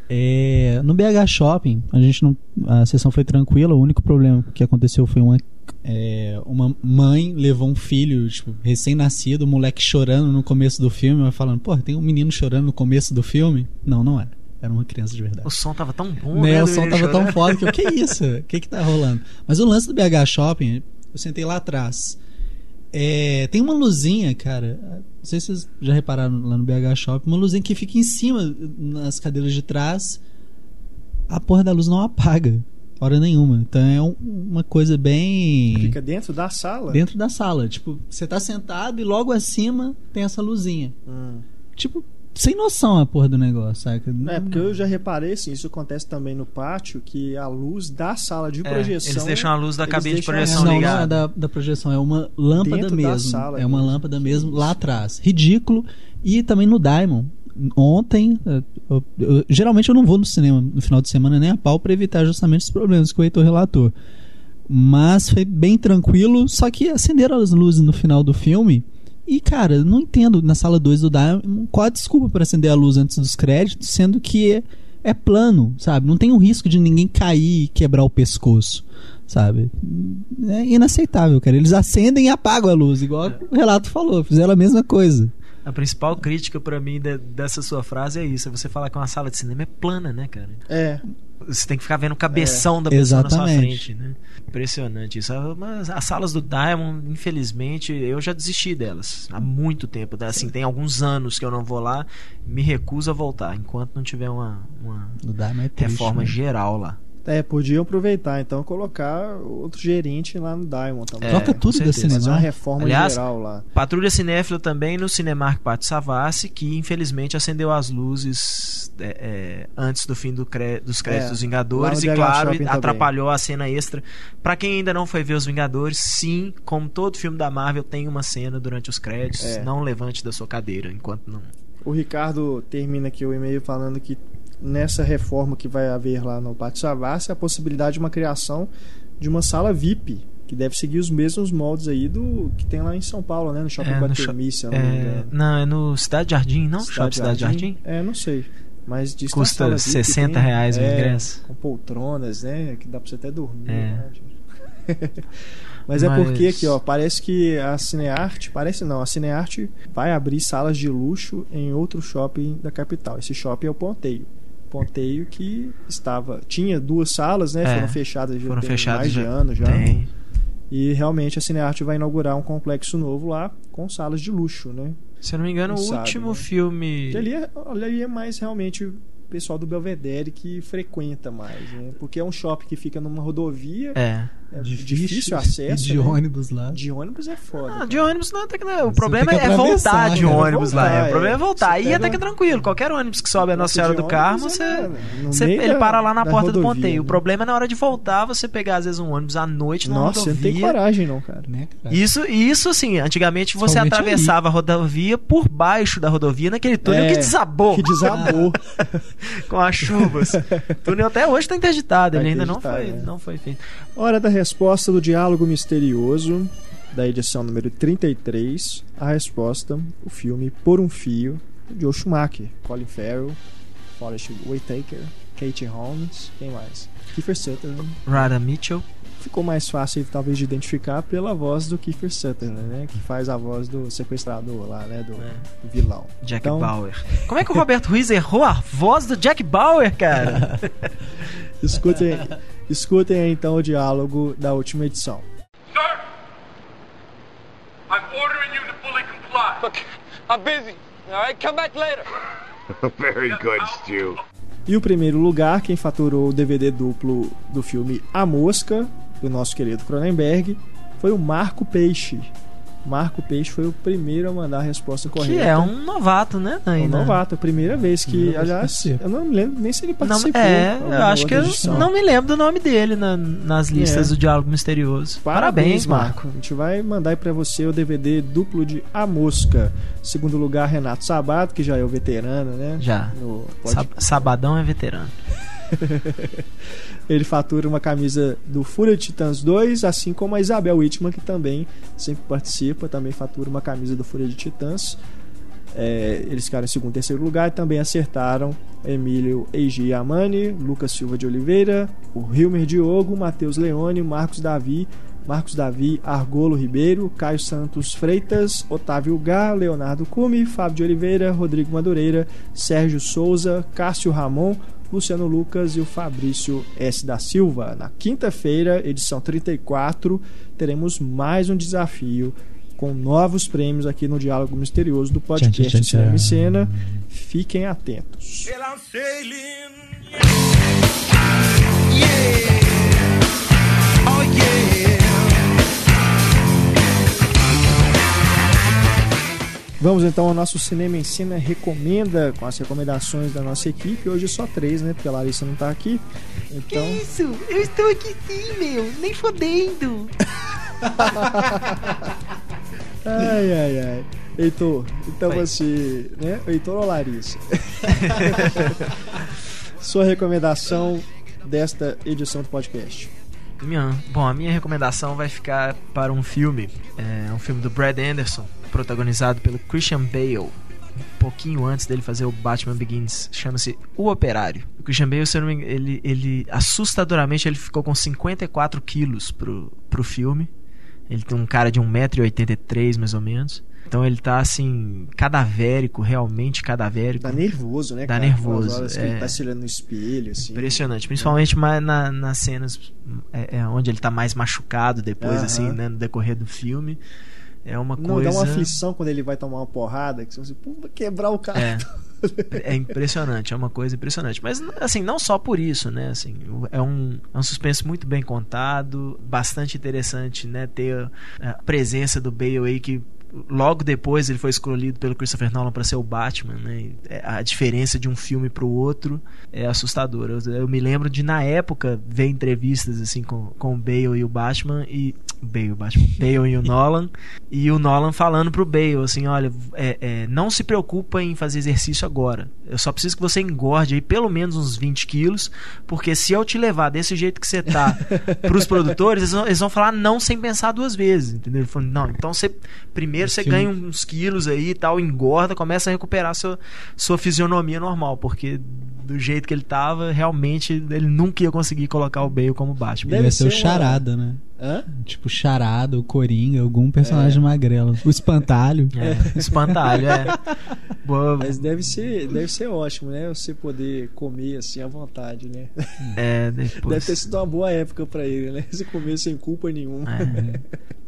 É, no BH Shopping, a gente não. A sessão foi tranquila, o único problema que aconteceu foi uma. É, uma mãe levou um filho, tipo, recém-nascido, o moleque chorando no começo do filme, ela falando, pô, tem um menino chorando no começo do filme? Não, não era. Era uma criança de verdade. O som tava tão bom, Né, né? o som tava tão chorando. foda que eu, que isso? O que que tá rolando? Mas o lance do BH Shopping, eu sentei lá atrás. É, tem uma luzinha, cara. Não sei se vocês já repararam lá no BH Shopping, uma luzinha que fica em cima nas cadeiras de trás. A porra da luz não apaga, hora nenhuma. Então é um- uma coisa bem Fica dentro da sala. dentro da sala. Tipo, você tá sentado e logo acima tem essa luzinha. Hum. Tipo, sem noção a porra do negócio, saca? É, porque eu já reparei, assim, isso acontece também no pátio, que a luz da sala de projeção... É, eles deixam a luz da cabine de projeção não, não ligada. é da, da projeção, é uma lâmpada Dentro da mesmo. sala é uma mesmo. lâmpada mesmo lá atrás. Ridículo. E também no Diamond. Ontem, eu- eu- geralmente eu não vou no cinema no final de semana nem a pau pra evitar justamente os problemas que o Heitor relatou. Mas foi bem tranquilo, só que acenderam as luzes no final do filme. E, cara, não entendo na sala 2 do Diamond qual a desculpa para acender a luz antes dos créditos, sendo que é, é plano, sabe? Não tem o risco de ninguém cair e quebrar o pescoço, sabe? É inaceitável, cara. Eles acendem e apagam a luz, igual o relato falou, fizeram a mesma coisa. A principal crítica pra mim de- dessa sua frase é isso: é você falar que uma sala de cinema é plana, né, cara? É, Você tem que ficar vendo o cabeção da pessoa na sua Exatamente. frente, né? Impressionante isso. Mas as salas do Diamond, infelizmente, eu já desisti delas há muito tempo. Assim, tem alguns anos que eu não vou lá, me recuso a voltar enquanto não tiver uma, uma é triste, reforma né? geral lá. É, podiam aproveitar, então, colocar outro gerente lá no Diamond também. É, Troca tudo da. Fazer uma cinema. reforma Aliás, geral lá. Patrulha Cinéfila também no Cinemark Pátio Savassi, que infelizmente acendeu as luzes é, é, antes do fim do dos créditos É, dos lá Vingadores e, claro, Shopping também. atrapalhou a cena extra. Pra quem ainda não foi ver os Vingadores, sim, como todo filme da Marvel, tem uma cena durante os créditos. É. Não levante da sua cadeira enquanto não. O Ricardo termina aqui o e-mail falando que nessa reforma que vai haver lá no Pátio Savassi, a possibilidade de uma criação de uma sala VIP, que deve seguir os mesmos moldes aí do que tem lá em São Paulo, né? No Shopping É, no Guatemi, eu não É, não, é no Cidade Jardim, não? Shopping Cidade Jardim? É, não sei. Mas diz que Custa VIP 60 tem- reais o é, ingresso. Com poltronas, né? Que dá pra você até dormir. É. né, gente? Mas é Mas- porque aqui, ó, parece que a Cinearte, parece não, a Cinearte vai abrir salas de luxo em outro shopping da capital. Esse shopping é o Ponteio. Ponteio que estava, tinha duas salas, né? É, foram fechadas já Foram tem fechados mais de já. ano já. Tem. E realmente a Cinearte vai inaugurar um complexo novo lá com salas de luxo, né? Se eu não me engano, Não o sabe, último né? filme. Que ali é, ali é mais realmente o pessoal do Belvedere que frequenta mais, né? Porque é um shopping que fica numa rodovia, É. é difícil, acesso. De né? ônibus lá. De ônibus é foda. Ah, de ônibus não, até que não. O Você problema é voltar de né? ônibus lá. Voltar, é. O problema é é. voltar. Você Aí pega até que é tranquilo. Qualquer ônibus que sobe a Nossa Senhora do Carmo, é, você, meio ele para lá na porta do rodovia, ponteio. O né? problema é na hora de voltar, você pegar às vezes um ônibus à noite numa Nossa, você não tem rodovia. coragem não, cara. Né, cara? Isso, isso assim, antigamente você Somente atravessava a rodovia por baixo da rodovia naquele túnel É, que desabou Que desabou. com as chuvas. o túnel até hoje está interditado, Tá ele ainda não foi, é. não foi feito. Hora da resposta do diálogo misterioso da edição número 33. A resposta, o filme Por um Fio, de Joe Schumacher, Colin Farrell, Forrest Whitaker, Kate Holmes, quem mais? Kiefer Sutherland. Rada Mitchell, Ficou mais fácil talvez de identificar pela voz do Kiefer Sutherland, né? Que faz a voz do sequestrador lá, né? Do, É. do vilão. Jack Então- Bauer. Como é que o Roberto Ruiz errou a voz do Jack Bauer, cara? Escutem, escutem aí, então o diálogo da última edição. Sir, I'm ordering you to fully comply. Look, I'm busy. All right, come back later. Very good, Stu. E o primeiro lugar, quem faturou o DVD duplo do filme A Mosca, do nosso querido Cronenberg, foi o Marco Peixe. Marco Peixe foi o primeiro a mandar a resposta correta. que é um novato, né? Um Ainda. novato, a primeira vez que, que aliás, eu não me lembro nem se ele Não, participou. é, em eu acho que outra eu edição. não me lembro do nome dele na- nas listas É. do Diálogo Misterioso. Parabéns, Parabéns, Marco. Marco. A gente vai mandar aí pra você o DVD duplo de A Mosca. Segundo lugar, Renato Sabato, que já é o veterano, né? Já. No Sab- Sabadão é veterano. Ele fatura uma camisa do Fúria de Titãs 2, assim como a Isabel Whitman, que também sempre participa, também fatura uma camisa do Fúria de Titãs. É, eles ficaram em segundo e terceiro lugar e também acertaram Emílio Eiji Amani, Lucas Silva de Oliveira, o Hilmer Diogo, Matheus Leone, Marcos Davi, Marcos Davi, Argolo Ribeiro, Caio Santos Freitas, Otávio Gá, Leonardo Cume, Fábio de Oliveira, Rodrigo Madureira, Sérgio Souza, Cássio Ramon, Luciano Lucas e o Fabrício S. da Silva. Na quinta-feira, edição 34, teremos mais um desafio com novos prêmios aqui no Diálogo Misterioso do tchan, podcast tchan, Cinema e tchan. Cena. Fiquem atentos. Yeah. Oh, yeah. Vamos então ao nosso Cinema Ensina Recomenda, com as recomendações da nossa equipe. Hoje só três, né? Porque a Larissa não tá aqui. Então, Isso, eu estou aqui sim, meu, nem fodendo. ai, ai, ai. Heitor, então você, né? Heitor ou Larissa? Sua recomendação desta edição do podcast. Minha, bom, a minha recomendação vai ficar para um filme, é um filme do Brad Anderson, protagonizado pelo Christian Bale. Um pouquinho antes dele fazer o Batman Begins, chama-se O Operário. O Christian Bale, se eu não me engano, ele, ele assustadoramente ele ficou com 54 quilos pro, pro filme. Ele tem um cara de 1,83m mais ou menos. Então ele tá assim, cadavérico, realmente cadavérico. Tá nervoso, né? Dá cara? nervoso, é. ele tá se olhando no espelho, assim. Impressionante, principalmente mais na- nas cenas é, é onde ele tá mais machucado depois, Aham. assim, né, no decorrer do filme. É uma Não, coisa. dá uma aflição quando ele vai tomar uma porrada, que você assim, pô, vai quebrar o cara. É. É impressionante, é uma coisa impressionante. Mas, assim, não só por isso, né? Assim, é um, é um suspense muito bem contado, bastante interessante, né? Ter a presença do Bale aí que logo depois ele foi escolhido pelo Christopher Nolan para ser o Batman, né? É, A diferença de um filme para o outro é assustadora. Eu, eu me lembro de na época ver entrevistas assim com, com o Bale e o Batman e Bale, o Batman, Bale e o Nolan e o Nolan falando pro Bale assim, olha, é, é, não se preocupa em fazer exercício agora. Eu só preciso que você engorde aí pelo menos uns 20 quilos, porque se eu te levar desse jeito que você tá pros produtores, eles vão, eles vão falar não sem pensar duas vezes, entendeu? Ele falou, não, então você primeiro você filme- ganha uns quilos aí e tal, engorda, começa a recuperar sua, sua fisionomia normal, porque do jeito que ele tava, realmente ele nunca ia conseguir colocar o Bale como Batman. Deve Deve ser o ser uma- Charada, né? Hã? Tipo Charada, o Coringa, algum personagem magrelo. O Espantalho. É, espantalho, é. Boa, Mas deve ser, deve ser ótimo, né? Você poder comer assim à vontade, né? é, depois. Deve ter sido uma boa época pra ele, né? Você comer sem culpa nenhuma. É.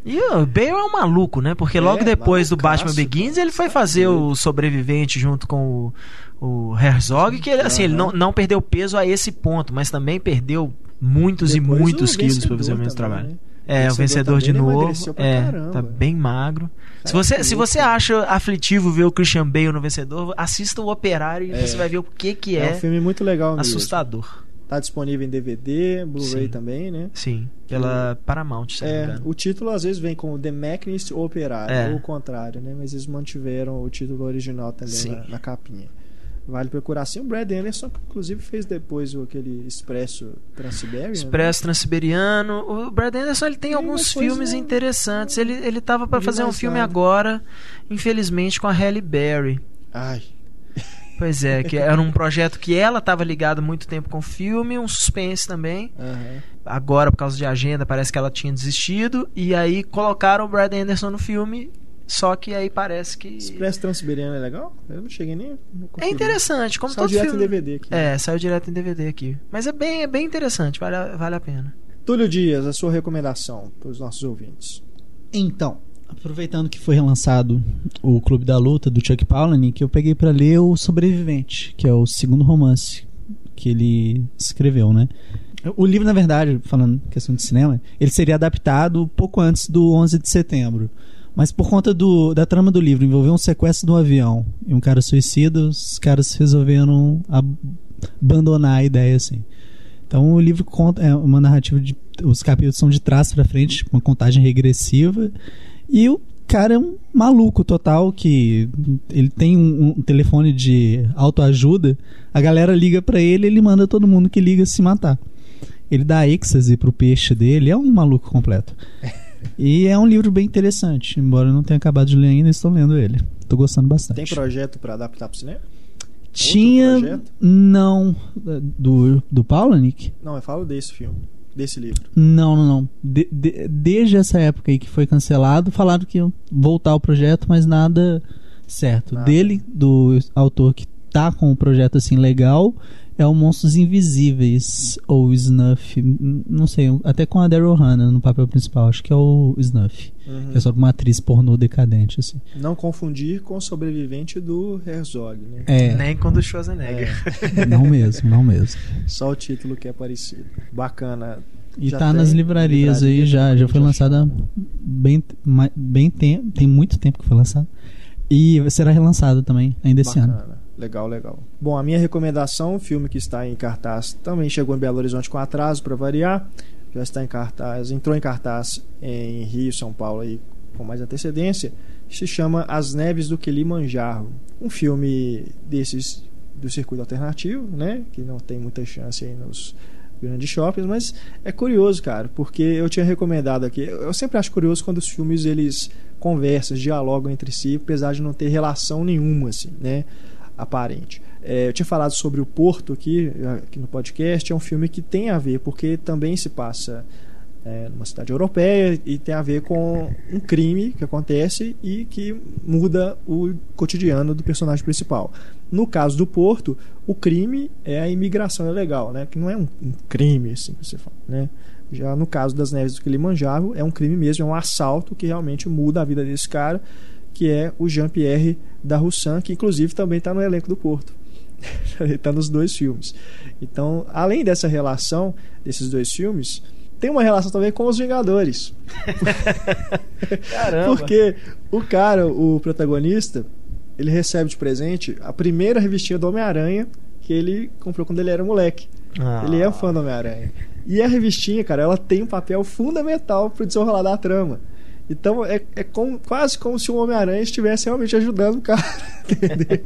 E o Bale é um maluco, né? Porque É, logo depois do Batman Begins, ele foi fazer o Sobrevivente junto com o, o Herzog, que ele, assim, ele não, não perdeu peso a esse ponto, mas também perdeu muitos Depois e muitos quilos para fazer o mesmo também, trabalho. né? É, o vencedor de novo. É, caramba. tá bem magro. Se Cara, você, se você acha aflitivo ver o Christian Bale no vencedor, assista o Operário e É. você vai ver o que que É, é, um filme muito legal mesmo. assustador. Tá disponível em DVD, Blu-ray também, né? Sim, pela Paramount, se É, o título às vezes vem como The Machinist Operário, É. ou o contrário, né? Mas eles mantiveram o título original também na, na capinha. Vale procurar sim. O Brad Anderson, que inclusive fez depois aquele Expresso Transiberian. né? Expresso Transiberiano. O Brad Anderson ele tem Tem alguns filmes interessantes. Ele, ele tava vi fazer um mais filme agora, infelizmente, com a Halle Berry. Ai, Pois é, que era um projeto que ela tava ligada há muito tempo com o filme, um suspense também. aham. Agora, por causa de agenda, parece que ela tinha desistido. E aí colocaram o Brad Anderson no filme. Só que aí parece que. Expresso Transiberiano é legal? Eu não cheguei nem. não É interessante, como Saiu todo direto filme. em DVD aqui. É, saiu direto em DVD aqui. Mas é bem, é bem interessante, vale a, vale a pena. Túlio Dias, a sua recomendação para os nossos ouvintes. Então, aproveitando que foi relançado o Clube da Luta do Chuck Palahniuk, eu peguei pra ler o Sobrevivente, que é o segundo romance que ele escreveu, né? O livro, na verdade, falando questão de cinema, ele seria adaptado pouco antes do 11 de setembro. Mas por conta do, da trama do livro envolver um sequestro de um avião e um cara suicida, os caras resolveram ab- abandonar a ideia assim. Então o livro conta é uma narrativa de os capítulos são de trás pra frente, uma contagem regressiva e o cara é um maluco total que ele tem um, um telefone de autoajuda, a galera liga pra ele, ele manda todo mundo que liga se matar. Ele dá êxtase pro peixe dele, é um maluco completo. E é um livro bem interessante, embora eu não tenha acabado de ler ainda, estou lendo ele. Tô gostando bastante. Tem projeto para adaptar para cinema? Tinha não do do Palahniuk? Não, eu falo desse filme, desse livro. Não, não, não. De- de- desde essa época aí que foi cancelado, falaram que iam voltar o projeto, mas nada certo. Nada. Dele, do autor que tá com o projeto assim legal, é o Monstros Invisíveis, ou Snuff, não sei, até com a Daryl Hannah no papel principal, acho que é o Snuff, Uhum. que é sobre uma atriz pornô decadente, assim. Não confundir com o sobrevivente do Herzog, né? É, Nem com o do Schwarzenegger. não mesmo, não mesmo. Só o título que é parecido. Bacana. E Já tá tem nas livrarias livraria aí, já, já foi já lançada bem, bem tempo, tem muito tempo que foi lançado. E será relançado também, ainda esse ano. Legal, legal. Bom, a minha recomendação, um filme que está em cartaz, também chegou em Belo Horizonte com atraso para variar. Já está em cartaz, entrou em cartaz em Rio, São Paulo aí com mais antecedência. Se chama As Neves do Kilimanjaro. Um filme desses do circuito alternativo, né, que não tem muita chance aí nos grandes shoppings, mas é curioso, cara, porque eu tinha recomendado aqui. Eu sempre acho curioso quando os filmes eles conversam, dialogam entre si, apesar de não ter relação nenhuma, assim, né? Aparente. É, eu tinha falado sobre o Porto aqui, aqui no podcast. É um filme que tem a ver, porque também se passa é, numa cidade europeia e tem a ver com um crime que acontece e que muda o cotidiano do personagem principal. No caso do Porto, o crime é a imigração ilegal, né? Que não é um, um crime, assim que você fala, né? Já no caso das Neves do Kilimanjaro, é um crime mesmo, é um assalto que realmente muda a vida desse cara, que é o Jean-Pierre da Roussan, que inclusive também está no elenco do Porto. Ele está nos dois filmes. Então, além dessa relação desses dois filmes, tem uma relação também com os Vingadores. Caramba. Porque o cara, o protagonista, ele recebe de presente a primeira revistinha do Homem-Aranha que ele comprou quando ele era moleque. Ah. Ele é um fã do Homem-Aranha. E a revistinha, cara, ela tem um papel fundamental pro desenrolar da trama. Então é, é como- quase como se o Homem-Aranha estivesse realmente ajudando o cara, entendeu?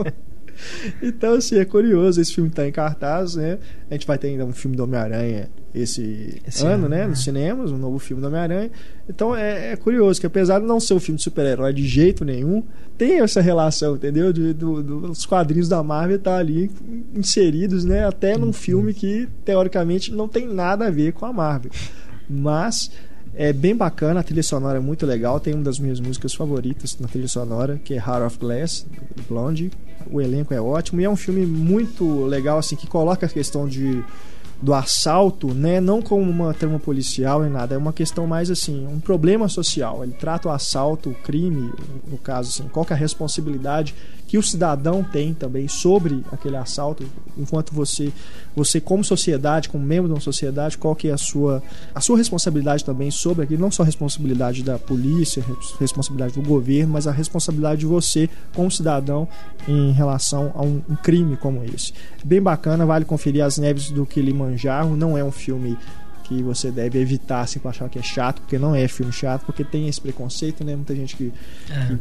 Então, assim, é curioso. Esse filme tá em cartaz, né? A gente vai ter ainda um filme do Homem-Aranha esse, Esse ano, ano, né? né? Nos cinemas, um novo filme do Homem-Aranha. Então é, é curioso que, apesar de não ser um filme de super-herói de jeito nenhum, tem essa relação, entendeu? De, do- dos quadrinhos da Marvel tá ali inseridos, né? Até num filme que, teoricamente, não tem nada a ver com a Marvel. Mas é bem bacana, a trilha sonora é muito legal. Tem uma das minhas músicas favoritas na trilha sonora, que é Heart of Glass, do Blondie. O elenco é ótimo e é um filme muito legal, assim, que coloca a questão de do assalto, né, não como uma trama policial nem nada, é uma questão mais assim, um problema social. Ele trata o assalto, o crime, no caso assim, qual que é a responsabilidade que o cidadão tem também sobre aquele assalto, enquanto você, você como sociedade, como membro de uma sociedade, qual que é a sua a sua responsabilidade também sobre aquilo, não só a responsabilidade da polícia, res- responsabilidade do governo, mas a responsabilidade de você como cidadão em relação a um, um crime como esse. Bem bacana, vale conferir As Neves do Kilimanjaro, não é um filme que você deve evitar se achar que é chato, porque não é filme chato, porque tem esse preconceito, né? Muita gente que É.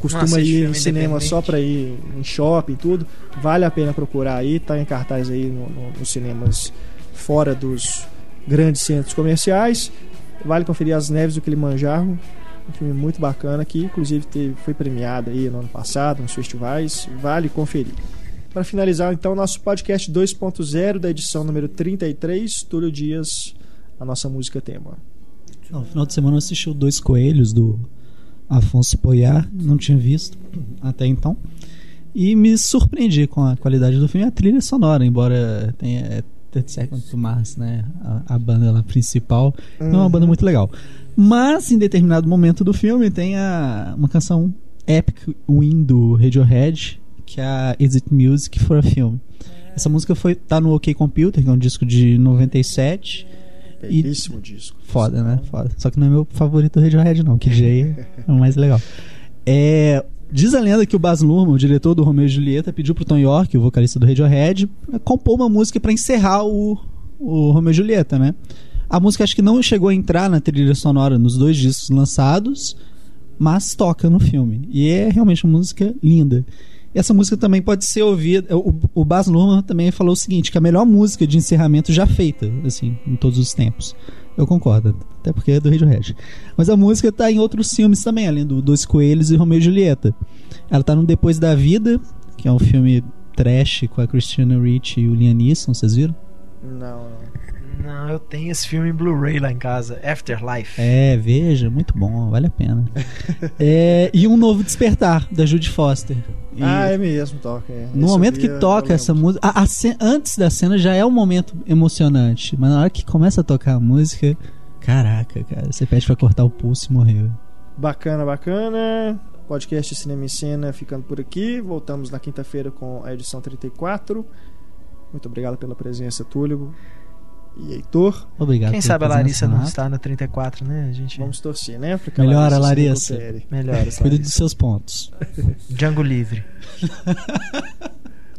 costuma assiste ir em cinema só pra ir em shopping e tudo. Vale a pena procurar aí, tá em cartaz aí no- no- nos cinemas fora dos grandes centros comerciais. Vale conferir As Neves do Kilimanjaro, um filme muito bacana que inclusive teve, foi premiado aí no ano passado nos festivais. Vale conferir. Para finalizar, então, nosso podcast 2.0 da edição número 33, Túlio Dias, a nossa música tema. No final de semana eu assisti o Dois Coelhos do Afonso Poyar, não tinha visto até então. E me surpreendi com a qualidade do filme a trilha sonora, embora tenha é, 30 Seconds to Mars, né? A, a banda lá principal. É uma banda muito legal. Mas em determinado momento do filme tem a, uma canção Epic Win do Radiohead, que é a Is It Music for a Film. Essa música foi tá no OK Computer, que é um disco de 97. E- Belíssimo disco. Foda, né? Foda. Só que não é meu favorito Radiohead, não. Que Jay é o mais legal. É, diz a lenda que o Baz Luhrmann, o diretor do Romeo e Julieta, pediu pro Tom York, o vocalista do Radiohead, compor uma música pra encerrar o, o Romeo e Julieta, né? A música acho que não chegou a entrar na trilha sonora nos dois discos lançados, mas toca no filme. E é realmente uma música linda. Essa música também pode ser ouvida. O, o Baz Luhrmann também falou o seguinte: que a melhor música de encerramento já feita, assim, em todos os tempos. Eu concordo, até porque é do Radiohead. Mas a música tá em outros filmes também, além do Dois Coelhos e Romeo e Julieta. Ela tá no Depois da Vida, que é um filme trash com a Christina Ricci e o Liam Neeson, vocês viram? Não, não. Não, eu tenho esse filme em Blu-ray lá em casa, Afterlife. É, veja, muito bom, vale a pena. É, e um novo Despertar, da Judy Foster. E- Ah, é mesmo, toca. é. No Esse momento que toca essa música. a- a antes da cena já é um momento emocionante. Mas na hora que começa a tocar a música. Caraca, cara. Você pede pra cortar o pulso e morrer. Bacana, bacana. Podcast Cinema em Cena ficando por aqui. Voltamos na quinta-feira com a edição 34. Muito obrigado pela presença, Túlio. E Heitor. Obrigado. Quem sabe a Larissa não está na 34, né? A gente Vamos torcer, né? Pra que a Melhora, se Larissa. recupere. melhora. Cuide dos seus pontos. Django livre.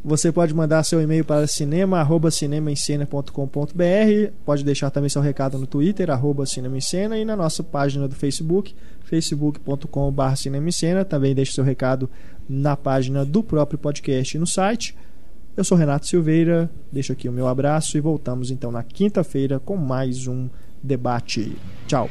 Você pode mandar seu e-mail para cinema, arroba cinemaencena.com.br Pode deixar também seu recado no Twitter, arroba cinemaencena E na nossa página do Facebook, facebook.com.br cinemaencena Também deixe seu recado na página do próprio podcast e no site Eu sou Renato Silveira, deixo aqui o meu abraço E voltamos então na quinta-feira com mais um debate Tchau!